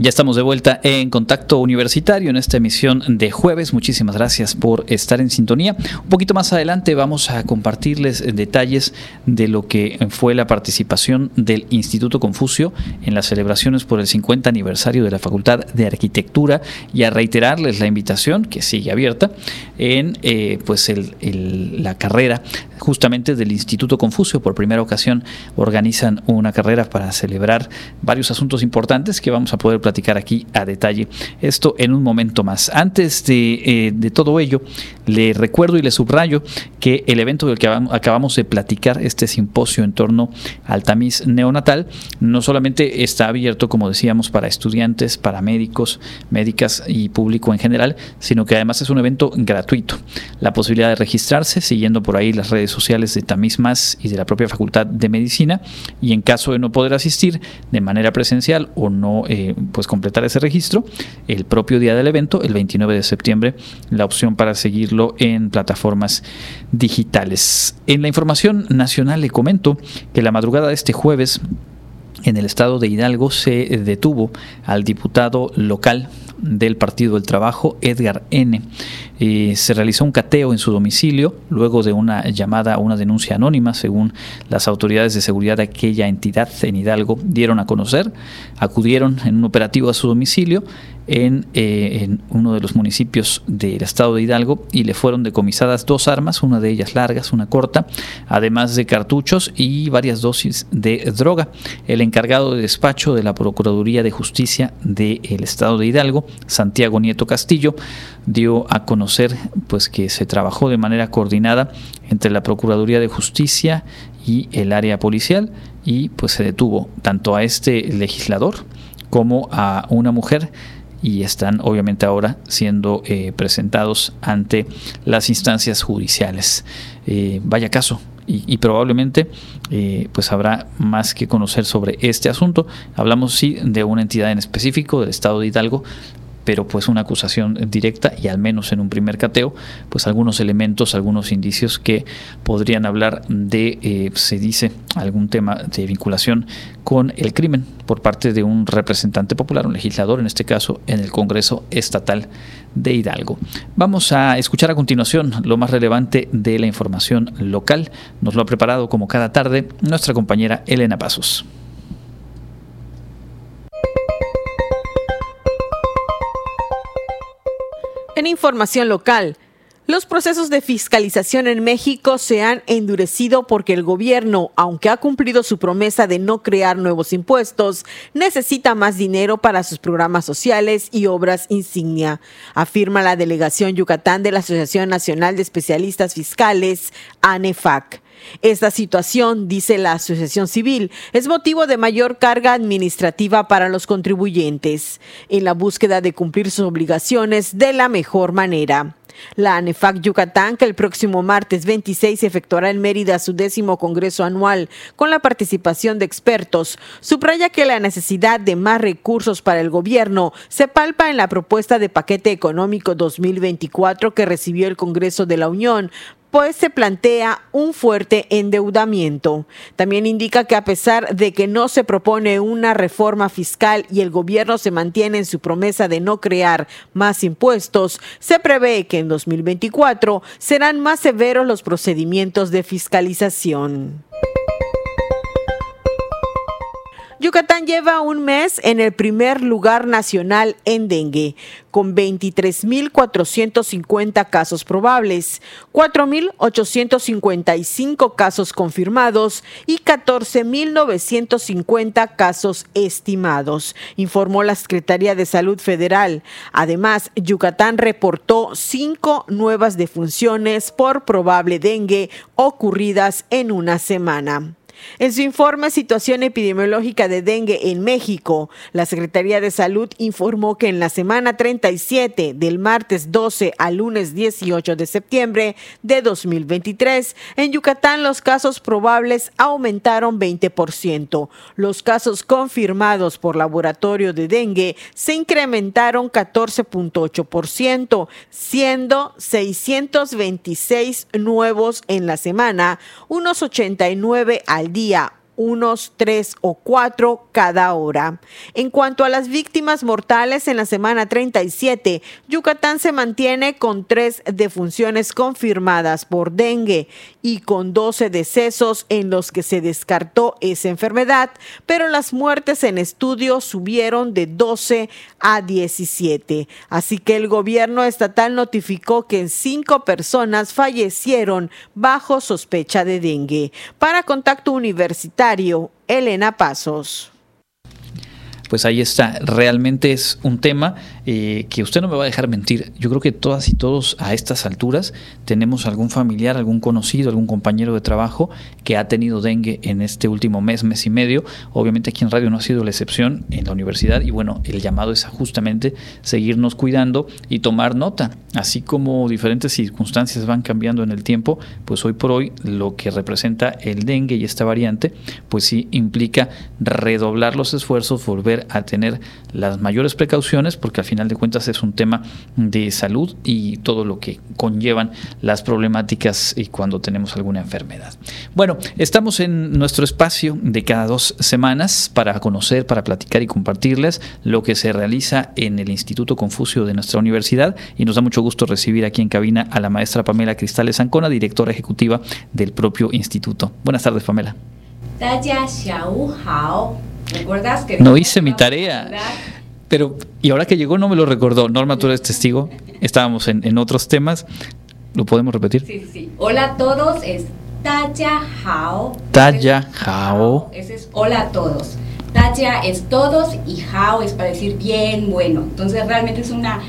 Ya estamos de vuelta en Contacto Universitario en esta emisión de jueves. Muchísimas gracias por estar en sintonía. Un poquito más adelante vamos a compartirles detalles de lo que fue la participación del Instituto Confucio en las celebraciones por el 50 aniversario de la Facultad de Arquitectura y a reiterarles la invitación que sigue abierta en eh, pues la carrera justamente del Instituto Confucio. Por primera ocasión organizan una carrera para celebrar varios asuntos importantes que vamos a poder platicar aquí a detalle. Esto en un momento más. Antes de, eh, todo ello, le recuerdo y le subrayo que el evento del que acabamos de platicar, este simposio en torno al tamiz neonatal, no solamente está abierto, como decíamos, para estudiantes, para médicos, médicas y público en general, sino que además es un evento gratuito. La posibilidad de registrarse siguiendo por ahí las redes sociales de Tamiz Más y de la propia Facultad de Medicina y en caso de no poder asistir de manera presencial o no eh, pues completar ese registro el propio día del evento, el 29 de septiembre, la opción para seguirlo en plataformas digitales. En la información nacional le comento que la madrugada de este jueves en el estado de Hidalgo se detuvo al diputado local del Partido del Trabajo, Edgar N. Eh, se realizó un cateo en su domicilio luego de una llamada a una denuncia anónima, según las autoridades de seguridad de aquella entidad en Hidalgo dieron a conocer. Acudieron en un operativo a su domicilio en, eh, en, uno de los municipios del estado de Hidalgo y le fueron decomisadas dos armas, una de ellas largas, una corta, además de cartuchos y varias dosis de droga. El encargado de despacho de la Procuraduría de Justicia del estado de Hidalgo, Santiago Nieto Castillo, dio a conocer pues que se trabajó de manera coordinada entre la Procuraduría de Justicia y el área policial y pues se detuvo tanto a este legislador como a una mujer y están obviamente ahora siendo eh, presentados ante las instancias judiciales. Eh, vaya caso, y, probablemente eh, pues habrá más que conocer sobre este asunto. Hablamos sí de una entidad en específico, del estado de Hidalgo, pero pues una acusación directa y al menos en un primer cateo, pues algunos elementos, algunos indicios que podrían hablar de, eh, se dice, algún tema de vinculación con el crimen por parte de un representante popular, un legislador en este caso, en el Congreso Estatal de Hidalgo. Vamos a escuchar a continuación lo más relevante de la información local. Nos lo ha preparado como cada tarde nuestra compañera Elena Pasos. Información local, los procesos de fiscalización en México se han endurecido porque el gobierno, aunque ha cumplido su promesa de no crear nuevos impuestos, necesita más dinero para sus programas sociales y obras insignia, afirma la delegación Yucatán de la Asociación Nacional de Especialistas Fiscales, ANEFAC. Esta situación, dice la Asociación Civil, es motivo de mayor carga administrativa para los contribuyentes en la búsqueda de cumplir sus obligaciones de la mejor manera. La ANEFAC Yucatán, que el próximo martes 26 efectuará en Mérida su décimo Congreso anual con la participación de expertos, subraya que la necesidad de más recursos para el gobierno se palpa en la propuesta de paquete económico 2024 que recibió el Congreso de la Unión COE se plantea un fuerte endeudamiento. También indica que a pesar de que no se propone una reforma fiscal y el gobierno se mantiene en su promesa de no crear más impuestos, se prevé que en 2024 serán más severos los procedimientos de fiscalización. Yucatán lleva un mes en el primer lugar nacional en dengue, con 23.450 casos probables, 4.855 casos confirmados y 14.950 casos estimados, informó la Secretaría de Salud Federal. Además, Yucatán reportó cinco nuevas defunciones por probable dengue ocurridas en una semana. En su informe Situación epidemiológica de dengue en México, la Secretaría de Salud informó que en la semana 37 del martes 12 al lunes 18 de septiembre de 2023, en Yucatán los casos probables aumentaron 20%. Los casos confirmados por laboratorio de dengue se incrementaron 14.8%, siendo 626 nuevos en la semana, unos 89 al día unos tres o cuatro cada hora. En cuanto a las víctimas mortales en la semana 37, Yucatán se mantiene con tres defunciones confirmadas por dengue y con 12 decesos en los que se descartó esa enfermedad, pero las muertes en estudio subieron de 12 a 17. Así que el gobierno estatal notificó que cinco personas fallecieron bajo sospecha de dengue. Para Contacto Universitario, Elena Pasos pues ahí está. Realmente es un tema eh, que usted no me va a dejar mentir. Yo creo que todas y todos a estas alturas tenemos algún familiar, algún conocido, algún compañero de trabajo que ha tenido dengue en este último mes, mes y medio. Obviamente aquí en Radio no ha sido la excepción en la universidad y bueno, el llamado es a justamente seguirnos cuidando y tomar nota. Así como diferentes circunstancias van cambiando en el tiempo, pues hoy por hoy lo que representa el dengue y esta variante, pues sí implica redoblar los esfuerzos, volver a tener las mayores precauciones porque al final de cuentas es un tema de salud y todo lo que conllevan las problemáticas y cuando tenemos alguna enfermedad. Bueno, estamos en nuestro espacio de cada dos semanas para conocer, para platicar y compartirles lo que se realiza en el Instituto Confucio de nuestra universidad y nos da mucho gusto recibir aquí en cabina a la maestra Pamela Cristales Ancona, directora ejecutiva del propio instituto. Buenas tardes, Pamela. ¿Recuerdas que no hice mi tarea? Pero, y ahora que llegó no me lo recordó. Norma, tú eres testigo. Estábamos en, en otros temas. ¿Lo podemos repetir? Sí, sí, sí. Hola a todos es Taya Hao. Taya Hao. Ese es hola a todos. Taya es todos y Hao es para decir bien, bueno. Entonces realmente es una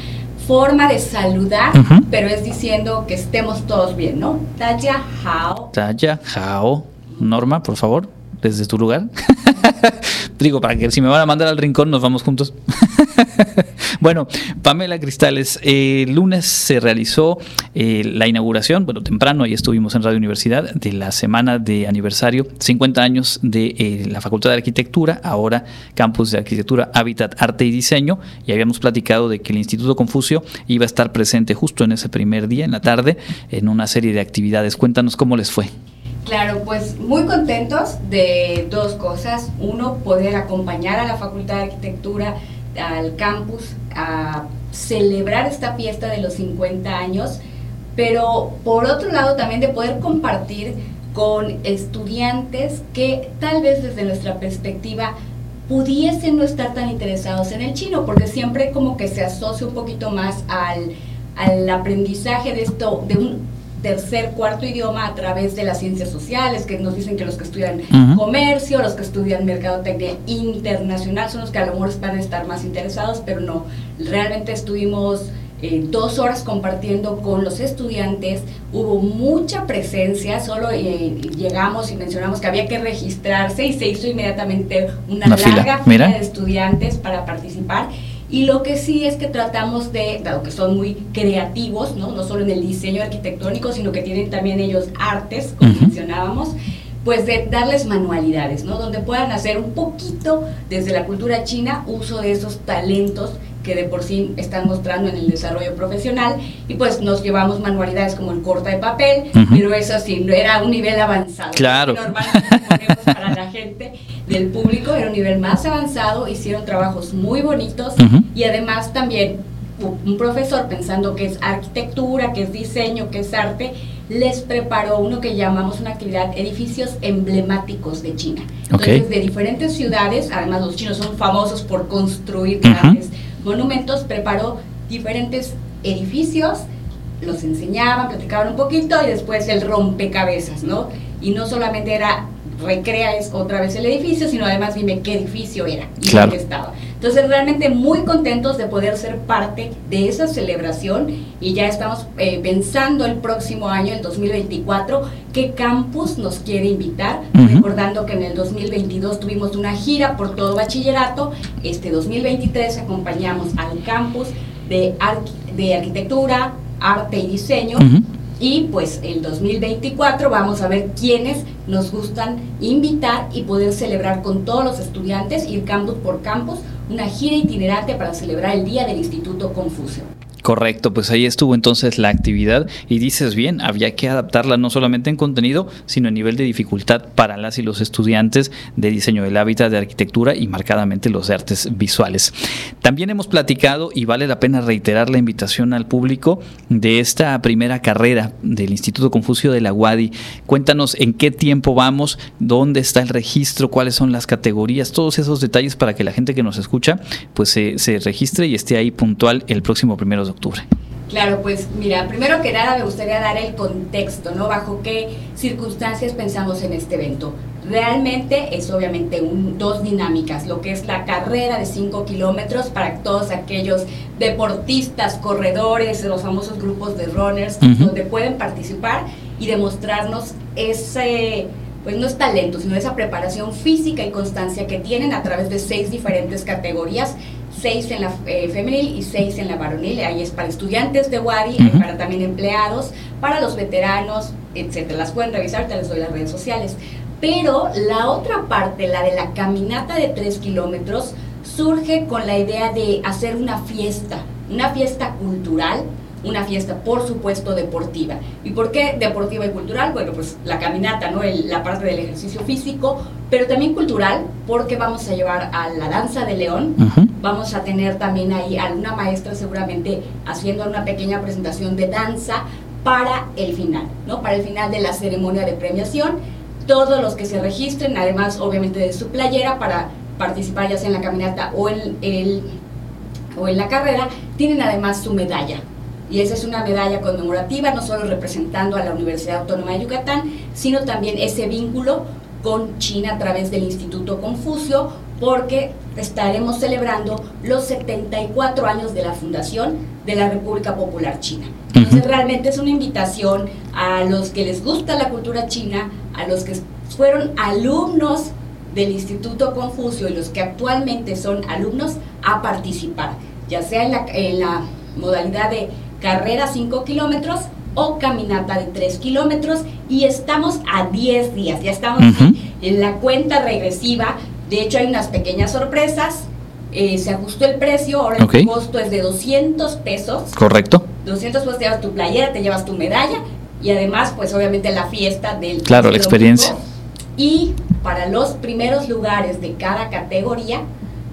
forma de saludar, pero es diciendo que estemos todos bien, ¿no? Taya Hao. Taya Hao. Norma, por favor desde tu lugar. Digo, para que si me van a mandar al rincón nos vamos juntos. bueno, Pamela Cristales, el lunes se realizó eh, la inauguración, bueno, temprano, ahí estuvimos en Radio Universidad, de la semana de aniversario, 50 años de eh, la Facultad de Arquitectura, ahora Campus de Arquitectura, Hábitat, Arte y Diseño, y habíamos platicado de que el Instituto Confucio iba a estar presente justo en ese primer día, en la tarde, en una serie de actividades. Cuéntanos cómo les fue. Claro, pues muy contentos de dos cosas. Uno, poder acompañar a la Facultad de Arquitectura, al campus, a celebrar esta fiesta de los 50 años, pero por otro lado también de poder compartir con estudiantes que tal vez desde nuestra perspectiva pudiesen no estar tan interesados en el chino, porque siempre como que se asocia un poquito más al, al aprendizaje de esto, de un tercer, cuarto idioma a través de las ciencias sociales, que nos dicen que los que estudian comercio, los que estudian mercadotecnia internacional son los que a lo mejor van a estar más interesados, pero no, realmente estuvimos eh, dos horas compartiendo con los estudiantes, hubo mucha presencia, solo eh, llegamos y mencionamos que había que registrarse y se hizo inmediatamente una, larga fila de estudiantes para participar y lo que sí es que tratamos de, dado que son muy creativos, no, no solo en el diseño arquitectónico, sino que tienen también ellos artes, como mencionábamos, pues de darles manualidades, ¿no? Donde puedan hacer un poquito desde la cultura china uso de esos talentos que de por sí están mostrando en el desarrollo profesional y pues nos llevamos manualidades como el corta de papel, pero eso sí, era un nivel avanzado. Claro. Normalmente ponemos para la gente del público era un nivel más avanzado, hicieron trabajos muy bonitos y además también un profesor pensando que es arquitectura, que es diseño, que es arte, les preparó uno que llamamos una actividad edificios emblemáticos de China. Entonces, de diferentes ciudades, además los chinos son famosos por construir grandes monumentos, preparó diferentes edificios, los enseñaban, platicaban un poquito y después el rompecabezas, ¿no? Y no solamente era recrea es otra vez el edificio, sino además dime qué edificio era y dónde estaba. Entonces realmente muy contentos de poder ser parte de esa celebración y ya estamos eh, pensando el próximo año, el 2024, qué campus nos quiere invitar, recordando que en el 2022 tuvimos una gira por todo bachillerato, este 2023 acompañamos al campus de, de arquitectura, arte y diseño. Y pues el 2024 vamos a ver quiénes nos gustan invitar y poder celebrar con todos los estudiantes, ir campus por campus, una gira itinerante para celebrar el Día del Instituto Confucio. Correcto, pues ahí estuvo entonces la actividad y dices bien, había que adaptarla no solamente en contenido, sino en nivel de dificultad para las y los estudiantes de diseño del hábitat, de arquitectura y marcadamente los artes visuales. También hemos platicado y vale la pena reiterar la invitación al público de esta primera carrera del Instituto Confucio de la UADI. Cuéntanos en qué tiempo vamos, dónde está el registro, cuáles son las categorías, todos esos detalles para que la gente que nos escucha pues se, se registre y esté ahí puntual el próximo primero octubre. Claro, pues mira, primero que nada me gustaría dar el contexto, ¿no? Bajo qué circunstancias pensamos en este evento. Realmente es obviamente un, dos dinámicas, lo que es la carrera de 5 kilómetros para todos aquellos deportistas, corredores, los famosos grupos de runners, donde pueden participar y demostrarnos ese, pues no es talento, sino esa preparación física y constancia que tienen a través de seis diferentes categorías seis en la eh, femenil y seis en la varonil. Ahí es para estudiantes de Wadi, para también empleados, para los veteranos, etcétera. Las pueden revisar, te les doy las redes sociales. Pero la otra parte, la de la caminata de tres kilómetros, surge con la idea de hacer una fiesta, una fiesta cultural una fiesta, por supuesto, deportiva. ¿Y por qué deportiva y cultural? Bueno, pues la caminata, ¿no? la parte del ejercicio físico, pero también cultural, porque vamos a llevar a la danza de león, vamos a tener también ahí a una maestra seguramente haciendo una pequeña presentación de danza para el final, ¿no? Para el final de la ceremonia de premiación. Todos los que se registren, además obviamente de su playera para participar ya sea en la caminata o en, el, o en la carrera, tienen además su medalla, y esa es una medalla conmemorativa, no solo representando a la Universidad Autónoma de Yucatán, sino también ese vínculo con China a través del Instituto Confucio, porque estaremos celebrando los 74 años de la fundación de la República Popular China. Entonces realmente es una invitación a los que les gusta la cultura china, a los que fueron alumnos del Instituto Confucio y los que actualmente son alumnos a participar, ya sea en la, en la modalidad de carrera 5 kilómetros o caminata de 3 kilómetros y estamos a 10 días, ya estamos en la cuenta regresiva, de hecho hay unas pequeñas sorpresas, eh, se ajustó el precio, ahora el costo es de 200 pesos. Correcto. 200 pesos te llevas tu playera, te llevas tu medalla y además pues obviamente la fiesta del... Claro, la experiencia. Y para los primeros lugares de cada categoría,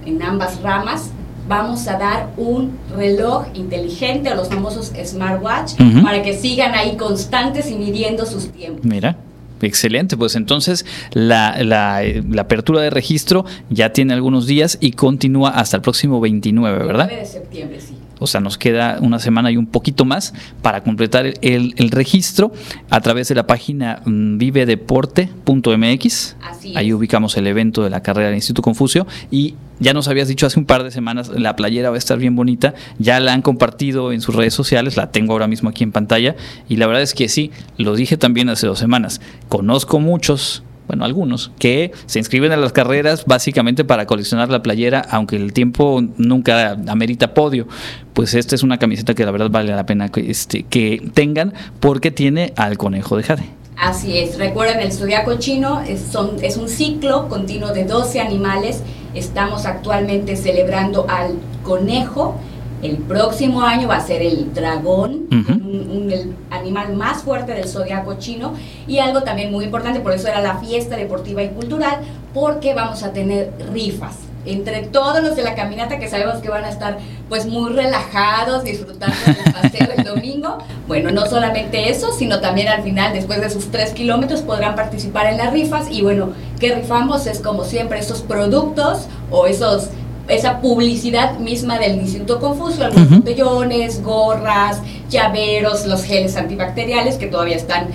en ambas ramas, vamos a dar un reloj inteligente, a los famosos smartwatch, para que sigan ahí constantes y midiendo sus tiempos. Mira. Excelente, pues entonces la, la, la, apertura de registro ya tiene algunos días y continúa hasta el próximo 29, ¿verdad? 29 de septiembre, sí. O sea, nos queda una semana y un poquito más para completar el, el registro a través de la página mm, vivedeporte.mx. Ahí ubicamos el evento de la carrera del Instituto Confucio y ya nos habías dicho hace un par de semanas, la playera va a estar bien bonita, ya la han compartido en sus redes sociales, la tengo ahora mismo aquí en pantalla y la verdad es que sí, lo dije también hace dos semanas, conozco muchos bueno, algunos, que se inscriben a las carreras básicamente para coleccionar la playera, aunque el tiempo nunca amerita podio. Pues esta es una camiseta que la verdad vale la pena que, este, que tengan porque tiene al conejo de Jade. Así es, recuerden, el zodiaco chino es, un ciclo continuo de 12 animales Estamos actualmente celebrando al conejo. El próximo año va a ser el dragón, el animal más fuerte del zodiaco chino. Y algo también muy importante, por eso era la fiesta deportiva y cultural, porque vamos a tener rifas entre todos los de la caminata que sabemos que van a estar pues muy relajados, disfrutando del paseo el domingo. Bueno, no solamente eso, sino también al final, después de sus tres kilómetros, podrán participar en las rifas. Y bueno, ¿qué rifamos? Es como siempre esos productos o esos esa publicidad misma del Instituto Confucio, algunos botellones, gorras, llaveros, los geles antibacteriales que todavía están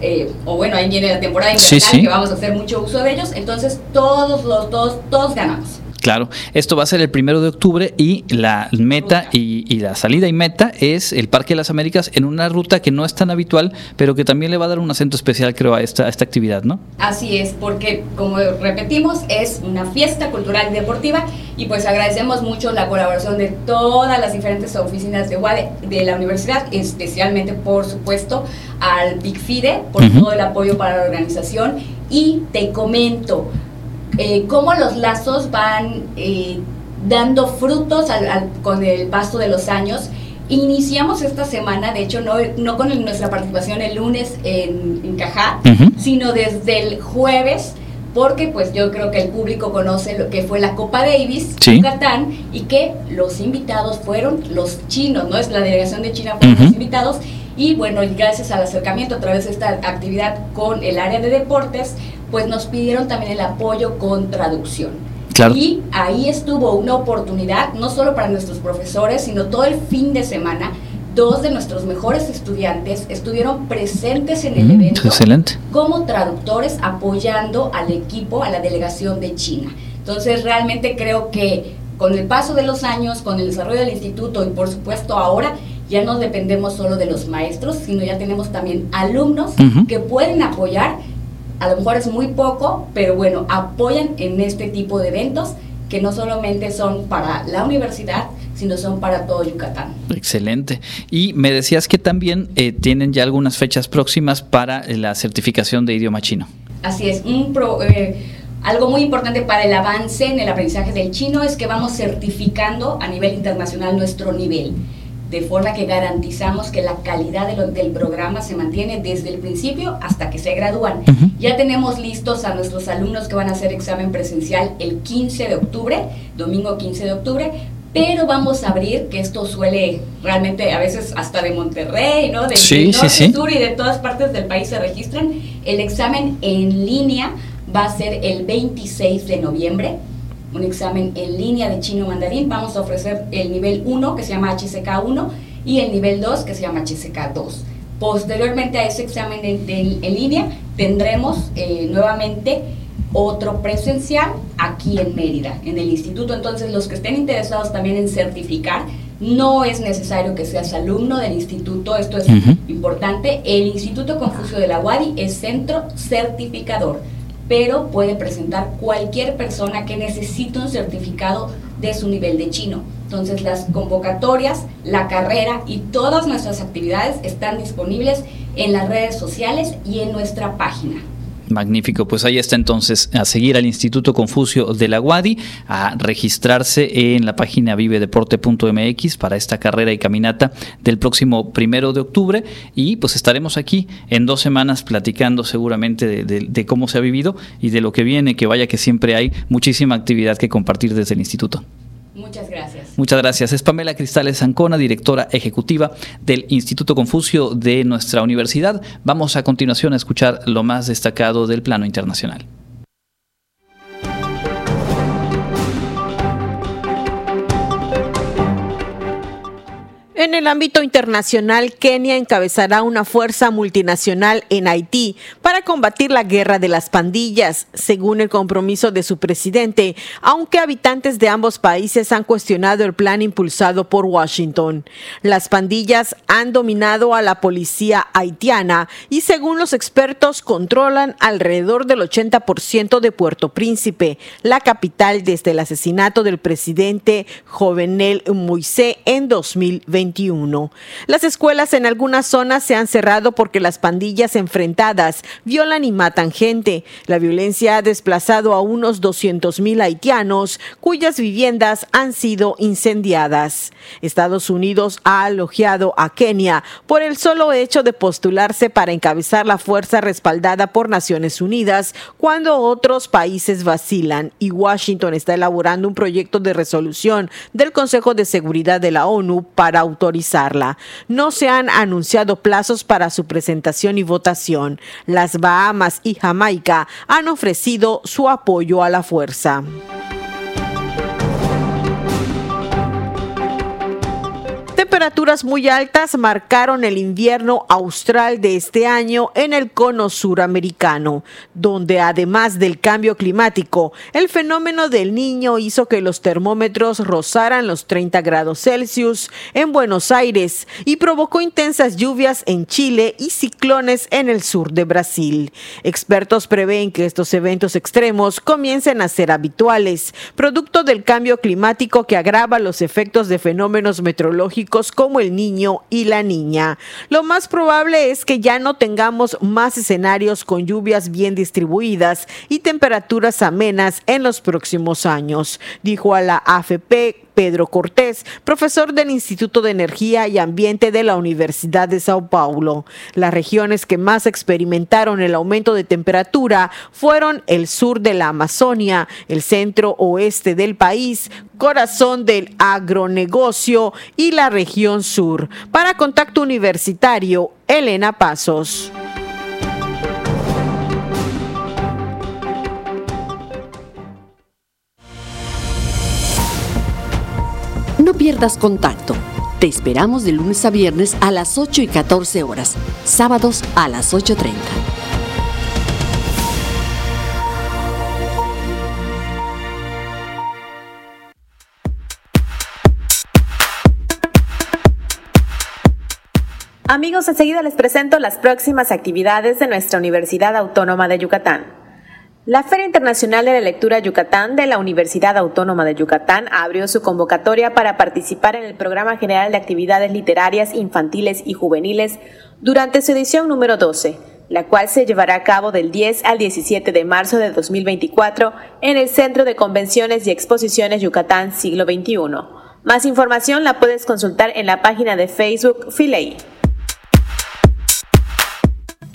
eh, o bueno, ahí viene la temporada invernal que vamos a hacer mucho uso de ellos, entonces todos los todos, todos ganamos. Claro, esto va a ser el primero de octubre y la meta y, la salida y meta es el Parque de las Américas en una ruta que no es tan habitual, pero que también le va a dar un acento especial, creo, a esta, esta actividad, ¿no? Así es, porque como repetimos, es una fiesta cultural y deportiva y pues agradecemos mucho la colaboración de todas las diferentes oficinas de UADE, de la universidad, especialmente, por supuesto, al Big FIDE por todo el apoyo para la organización y te comento, eh, cómo los lazos van eh, dando frutos con el paso de los años. Iniciamos esta semana, de hecho, no, no con nuestra participación el lunes en, en Cajá, sino desde el jueves, porque pues yo creo que el público conoce lo que fue la Copa Davis, en Yucatán, y que los invitados fueron los chinos, ¿no? Es la delegación de China fueron los invitados, y bueno, gracias al acercamiento a través de esta actividad con el área de deportes, pues nos pidieron también el apoyo con traducción. Y ahí estuvo una oportunidad, no solo para nuestros profesores, sino todo el fin de semana. Dos de nuestros mejores estudiantes estuvieron presentes en el mm, evento como traductores apoyando al equipo, a la delegación de China. Entonces realmente creo que con el paso de los años, con el desarrollo del instituto y por supuesto ahora, ya no dependemos solo de los maestros, sino ya tenemos también alumnos que pueden apoyar a lo mejor es muy poco, pero bueno, apoyan en este tipo de eventos que no solamente son para la universidad, sino son para todo Yucatán. Excelente. Y me decías que también eh, tienen ya algunas fechas próximas para la certificación de idioma chino. Así es, un eh, algo muy importante para el avance en el aprendizaje del chino es que vamos certificando a nivel internacional nuestro nivel de forma que garantizamos que la calidad del programa se mantiene desde el principio hasta que se gradúan. Ya tenemos listos a nuestros alumnos que van a hacer examen presencial el 15 de octubre, domingo 15 de octubre, pero vamos a abrir, que esto suele realmente a veces hasta de Monterrey, ¿no? De norte, sur y de todas partes del país se registran. El examen en línea va a ser el 26 de noviembre un examen en línea de chino mandarín. Vamos a ofrecer el nivel 1 que se llama HCK 1 y el nivel 2 que se llama HCK 2. Posteriormente a ese examen en, línea tendremos eh, nuevamente otro presencial aquí en Mérida, en el instituto. Entonces los que estén interesados también en certificar, no es necesario que seas alumno del instituto, esto es importante. El Instituto Confucio de la UADI es centro certificador pero puede presentar cualquier persona que necesite un certificado de su nivel de chino. Entonces las convocatorias, la carrera y todas nuestras actividades están disponibles en las redes sociales y en nuestra página. Magnífico, pues ahí está entonces a seguir al Instituto Confucio de la Guadi, a registrarse en la página vivedeporte.mx para esta carrera y caminata del próximo primero de octubre y pues estaremos aquí en dos semanas platicando seguramente de cómo se ha vivido y de lo que viene, que vaya que siempre hay muchísima actividad que compartir desde el instituto. Muchas gracias. Muchas gracias. Es Pamela Cristales Ancona, directora ejecutiva del Instituto Confucio de nuestra universidad. Vamos a continuación a escuchar lo más destacado del plano internacional. En el ámbito internacional, Kenia encabezará una fuerza multinacional en Haití para combatir la guerra de las pandillas, según el compromiso de su presidente, aunque habitantes de ambos países han cuestionado el plan impulsado por Washington. Las pandillas han dominado a la policía haitiana y según los expertos controlan alrededor del 80% de Puerto Príncipe, la capital desde el asesinato del presidente Jovenel Moisés en 2020. XXI. Las escuelas en algunas zonas se han cerrado porque las pandillas enfrentadas violan y matan gente. La violencia ha desplazado a unos 200 mil haitianos cuyas viviendas han sido incendiadas. Estados Unidos ha elogiado a Kenia por el solo hecho de postularse para encabezar la fuerza respaldada por Naciones Unidas cuando otros países vacilan y Washington está elaborando un proyecto de resolución del Consejo de Seguridad de la ONU para autorizarla. No se han anunciado plazos para su presentación y votación. Las Bahamas y Jamaica han ofrecido su apoyo a la fuerza. Temperaturas muy altas marcaron el invierno austral de este año en el cono suramericano, donde además del cambio climático, el fenómeno del niño hizo que los termómetros rozaran los 30 grados Celsius en Buenos Aires y provocó intensas lluvias en Chile y ciclones en el sur de Brasil. Expertos prevén que estos eventos extremos comiencen a ser habituales, producto del cambio climático que agrava los efectos de fenómenos meteorológicos como el niño y la niña. Lo más probable es que ya no tengamos más escenarios con lluvias bien distribuidas y temperaturas amenas en los próximos años, dijo a la AFP Pedro Cortés, profesor del Instituto de Energía y Ambiente de la Universidad de Sao Paulo. Las regiones que más experimentaron el aumento de temperatura fueron el sur de la Amazonia, el centro oeste del país, corazón del agronegocio y la región sur. Para Contacto Universitario, Elena Pasos. No pierdas contacto. Te esperamos de lunes a viernes a las 8 y 14 horas, sábados a las 8.30. Amigos, enseguida les presento las próximas actividades de nuestra Universidad Autónoma de Yucatán. La Feria Internacional de la Lectura Yucatán de la Universidad Autónoma de Yucatán abrió su convocatoria para participar en el Programa General de Actividades Literarias Infantiles y Juveniles durante su edición número 12, la cual se llevará a cabo del 10 al 17 de marzo de 2024 en el Centro de Convenciones y Exposiciones Yucatán Siglo XXI. Más información la puedes consultar en la página de Facebook Filey.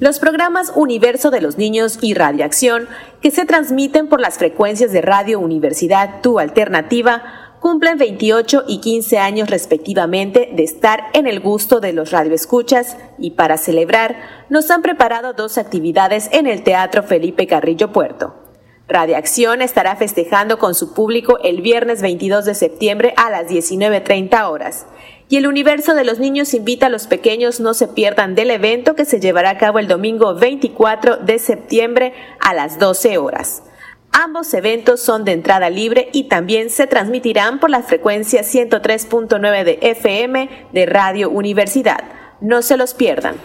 Los programas Universo de los Niños y Radiación, que se transmiten por las frecuencias de Radio Universidad Tu Alternativa, cumplen 28 y 15 años respectivamente de estar en el gusto de los radioescuchas y para celebrar nos han preparado dos actividades en el Teatro Felipe Carrillo Puerto. Radiación estará festejando con su público el viernes 22 de septiembre a las 19.30 horas y el universo de los niños invita a los pequeños no se pierdan del evento que se llevará a cabo el domingo 24 de septiembre a las 12 horas. Ambos eventos son de entrada libre y también se transmitirán por la frecuencia 103.9 de FM de Radio Universidad. No se los pierdan.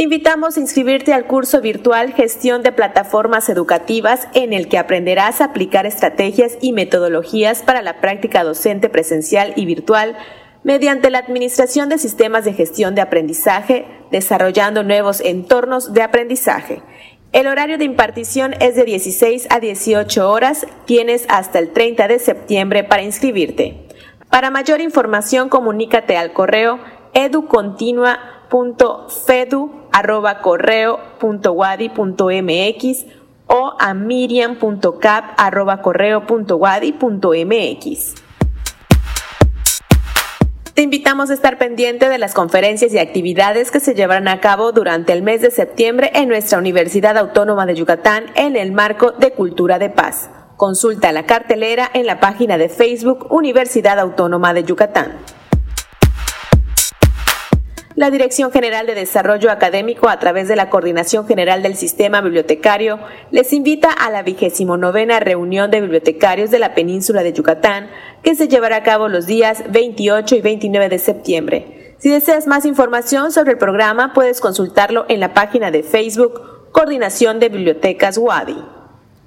Te invitamos a inscribirte al curso virtual Gestión de Plataformas Educativas en el que aprenderás a aplicar estrategias y metodologías para la práctica docente presencial y virtual mediante la administración de sistemas de gestión de aprendizaje, desarrollando nuevos entornos de aprendizaje. El horario de impartición es de 16 a 18 horas. Tienes hasta el 30 de septiembre para inscribirte. Para mayor información, comunícate al correo educontinua.fedu arroba correo punto punto mx o a miriam.cap arroba correo punto punto mx. Te invitamos a estar pendiente de las conferencias y actividades que se llevarán a cabo durante el mes de septiembre en nuestra Universidad Autónoma de Yucatán en el marco de Cultura de Paz. Consulta la cartelera en la página de Facebook Universidad Autónoma de Yucatán. La Dirección General de Desarrollo Académico, a través de la Coordinación General del Sistema Bibliotecario, les invita a la vigésimo novena reunión de bibliotecarios de la península de Yucatán, que se llevará a cabo los días 28 y 29 de septiembre. Si deseas más información sobre el programa, puedes consultarlo en la página de Facebook Coordinación de Bibliotecas WADI.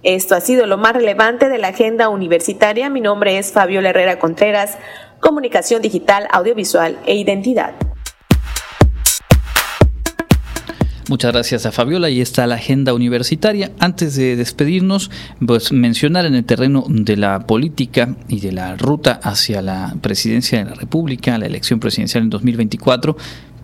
Esto ha sido lo más relevante de la agenda universitaria. Mi nombre es Fabiola Herrera Contreras. comunicación digital, audiovisual e identidad. Muchas gracias a Fabiola y está la agenda universitaria. Antes de despedirnos, pues mencionar en el terreno de la política y de la ruta hacia la presidencia de la República, la elección presidencial en 2024,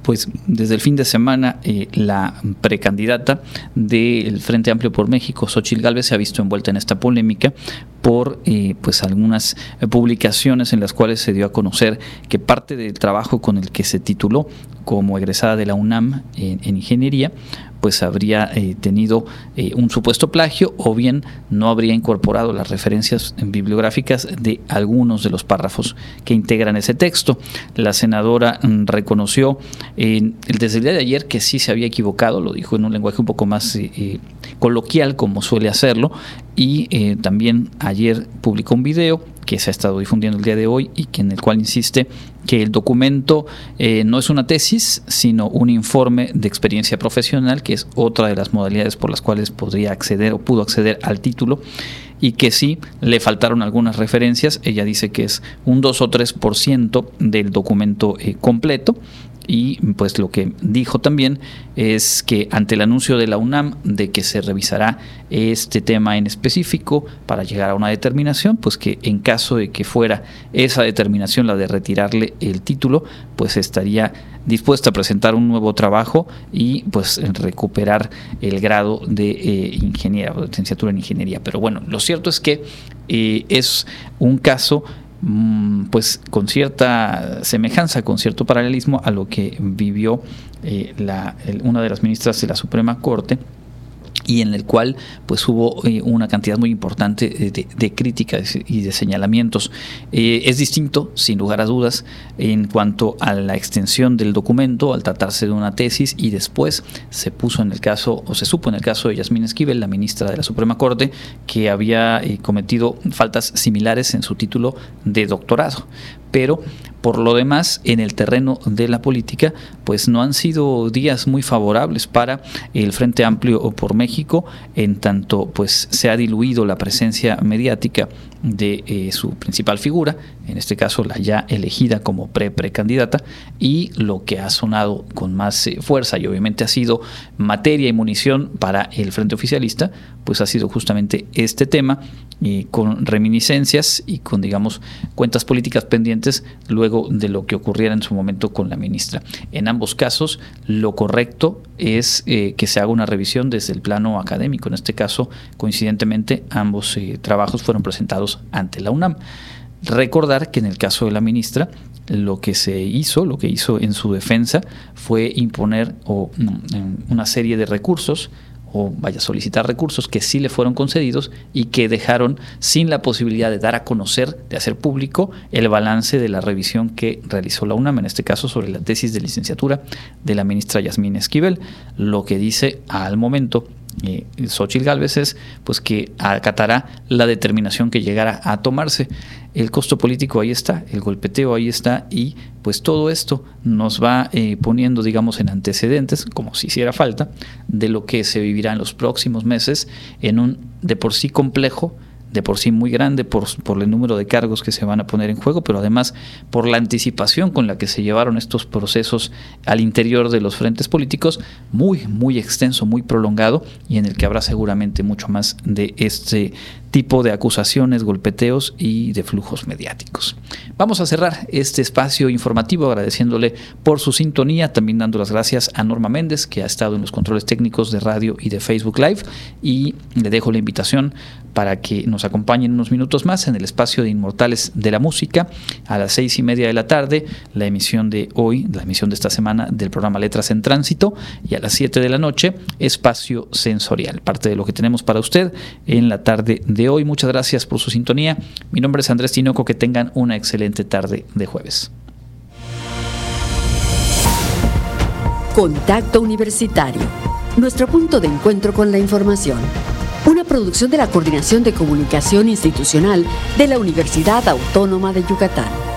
pues desde el fin de semana eh, la precandidata del Frente Amplio por México, Xochil Gálvez, se ha visto envuelta en esta polémica por eh, pues algunas publicaciones en las cuales se dio a conocer que parte del trabajo con el que se tituló como egresada de la UNAM en ingeniería pues habría eh, tenido eh, un supuesto plagio o bien no habría incorporado las referencias bibliográficas de algunos de los párrafos que integran ese texto. La senadora mm, reconoció desde el día de ayer que sí se había equivocado, lo dijo en un lenguaje un poco más eh, coloquial como suele hacerlo, y también ayer publicó un video que se ha estado difundiendo el día de hoy y que en el cual insiste que el documento eh, no es una tesis, sino un informe de experiencia profesional, que es otra de las modalidades por las cuales podría acceder o pudo acceder al título y que sí le faltaron algunas referencias. Ella dice que es un 2 o 3% del documento eh, completo y pues lo que dijo también es que ante el anuncio de la UNAM de que se revisará este tema en específico para llegar a una determinación, pues que en caso de que fuera esa determinación la de retirarle el título, pues estaría dispuesta a presentar un nuevo trabajo y pues recuperar el grado de eh, o de licenciatura en ingeniería. Pero bueno, lo cierto es que eh, es un caso pues con cierta semejanza, con cierto paralelismo a lo que vivió eh, la, una de las ministras de la Suprema Corte y en el cual pues hubo eh, una cantidad muy importante de, críticas y de señalamientos. Eh, es distinto, sin lugar a dudas, en cuanto a la extensión del documento, al tratarse de una tesis, y después se puso en el caso, o se supo en el caso de Yasmín Esquivel, la ministra de la Suprema Corte, que había eh, cometido faltas similares en su título de doctorado pero por lo demás, en el terreno de la política, pues no han sido días muy favorables para el Frente Amplio por México, en tanto pues se ha diluido la presencia mediática de eh, su principal figura, en este caso la ya elegida como pre-precandidata, y lo que ha sonado con más eh, fuerza y obviamente ha sido materia y munición para el Frente Oficialista, pues ha sido justamente este tema, y con reminiscencias y con, digamos, cuentas políticas pendientes luego de lo que ocurriera en su momento con la ministra. En ambos casos, lo correcto es eh, que se haga una revisión desde el plano académico. En este caso, coincidentemente, ambos eh, trabajos fueron presentados ante la UNAM. Recordar que en el caso de la ministra, lo que se hizo, lo que hizo en su defensa, fue imponer mm, una serie de recursos o vaya a solicitar recursos que sí le fueron concedidos y que dejaron sin la posibilidad de dar a conocer, de hacer público el balance de la revisión que realizó la UNAM, en este caso sobre la tesis de licenciatura de la ministra Yasmín Esquivel, lo que dice al momento eh, Xochitl Galvez es pues que acatará la determinación que llegara a tomarse. El costo político ahí está, el golpeteo ahí está y pues todo esto nos va eh, poniendo digamos en antecedentes, como si hiciera falta, de lo que se vivirá en los próximos meses en un de por sí complejo de por sí muy grande por, por, el número de cargos que se van a poner en juego, pero además por la anticipación con la que se llevaron estos procesos al interior de los frentes políticos, muy, muy extenso, muy prolongado y en el que habrá seguramente mucho más de este tipo de acusaciones, golpeteos y de flujos mediáticos. Vamos a cerrar este espacio informativo agradeciéndole por su sintonía, también dando las gracias a Norma Méndez, que ha estado en los controles técnicos de radio y de Facebook Live, y le dejo la invitación para que nos acompañen unos minutos más en el espacio de Inmortales de la Música a las seis y media de la tarde, la emisión de hoy, la emisión de esta semana del programa Letras en Tránsito, y a las siete de la noche, Espacio Sensorial, parte de lo que tenemos para usted en la tarde de hoy. Muchas gracias por su sintonía. Mi nombre es Andrés Tinoco. Que tengan una excelente tarde de jueves. Contacto Universitario. Nuestro punto de encuentro con la información. Una producción de la Coordinación de Comunicación Institucional de la Universidad Autónoma de Yucatán.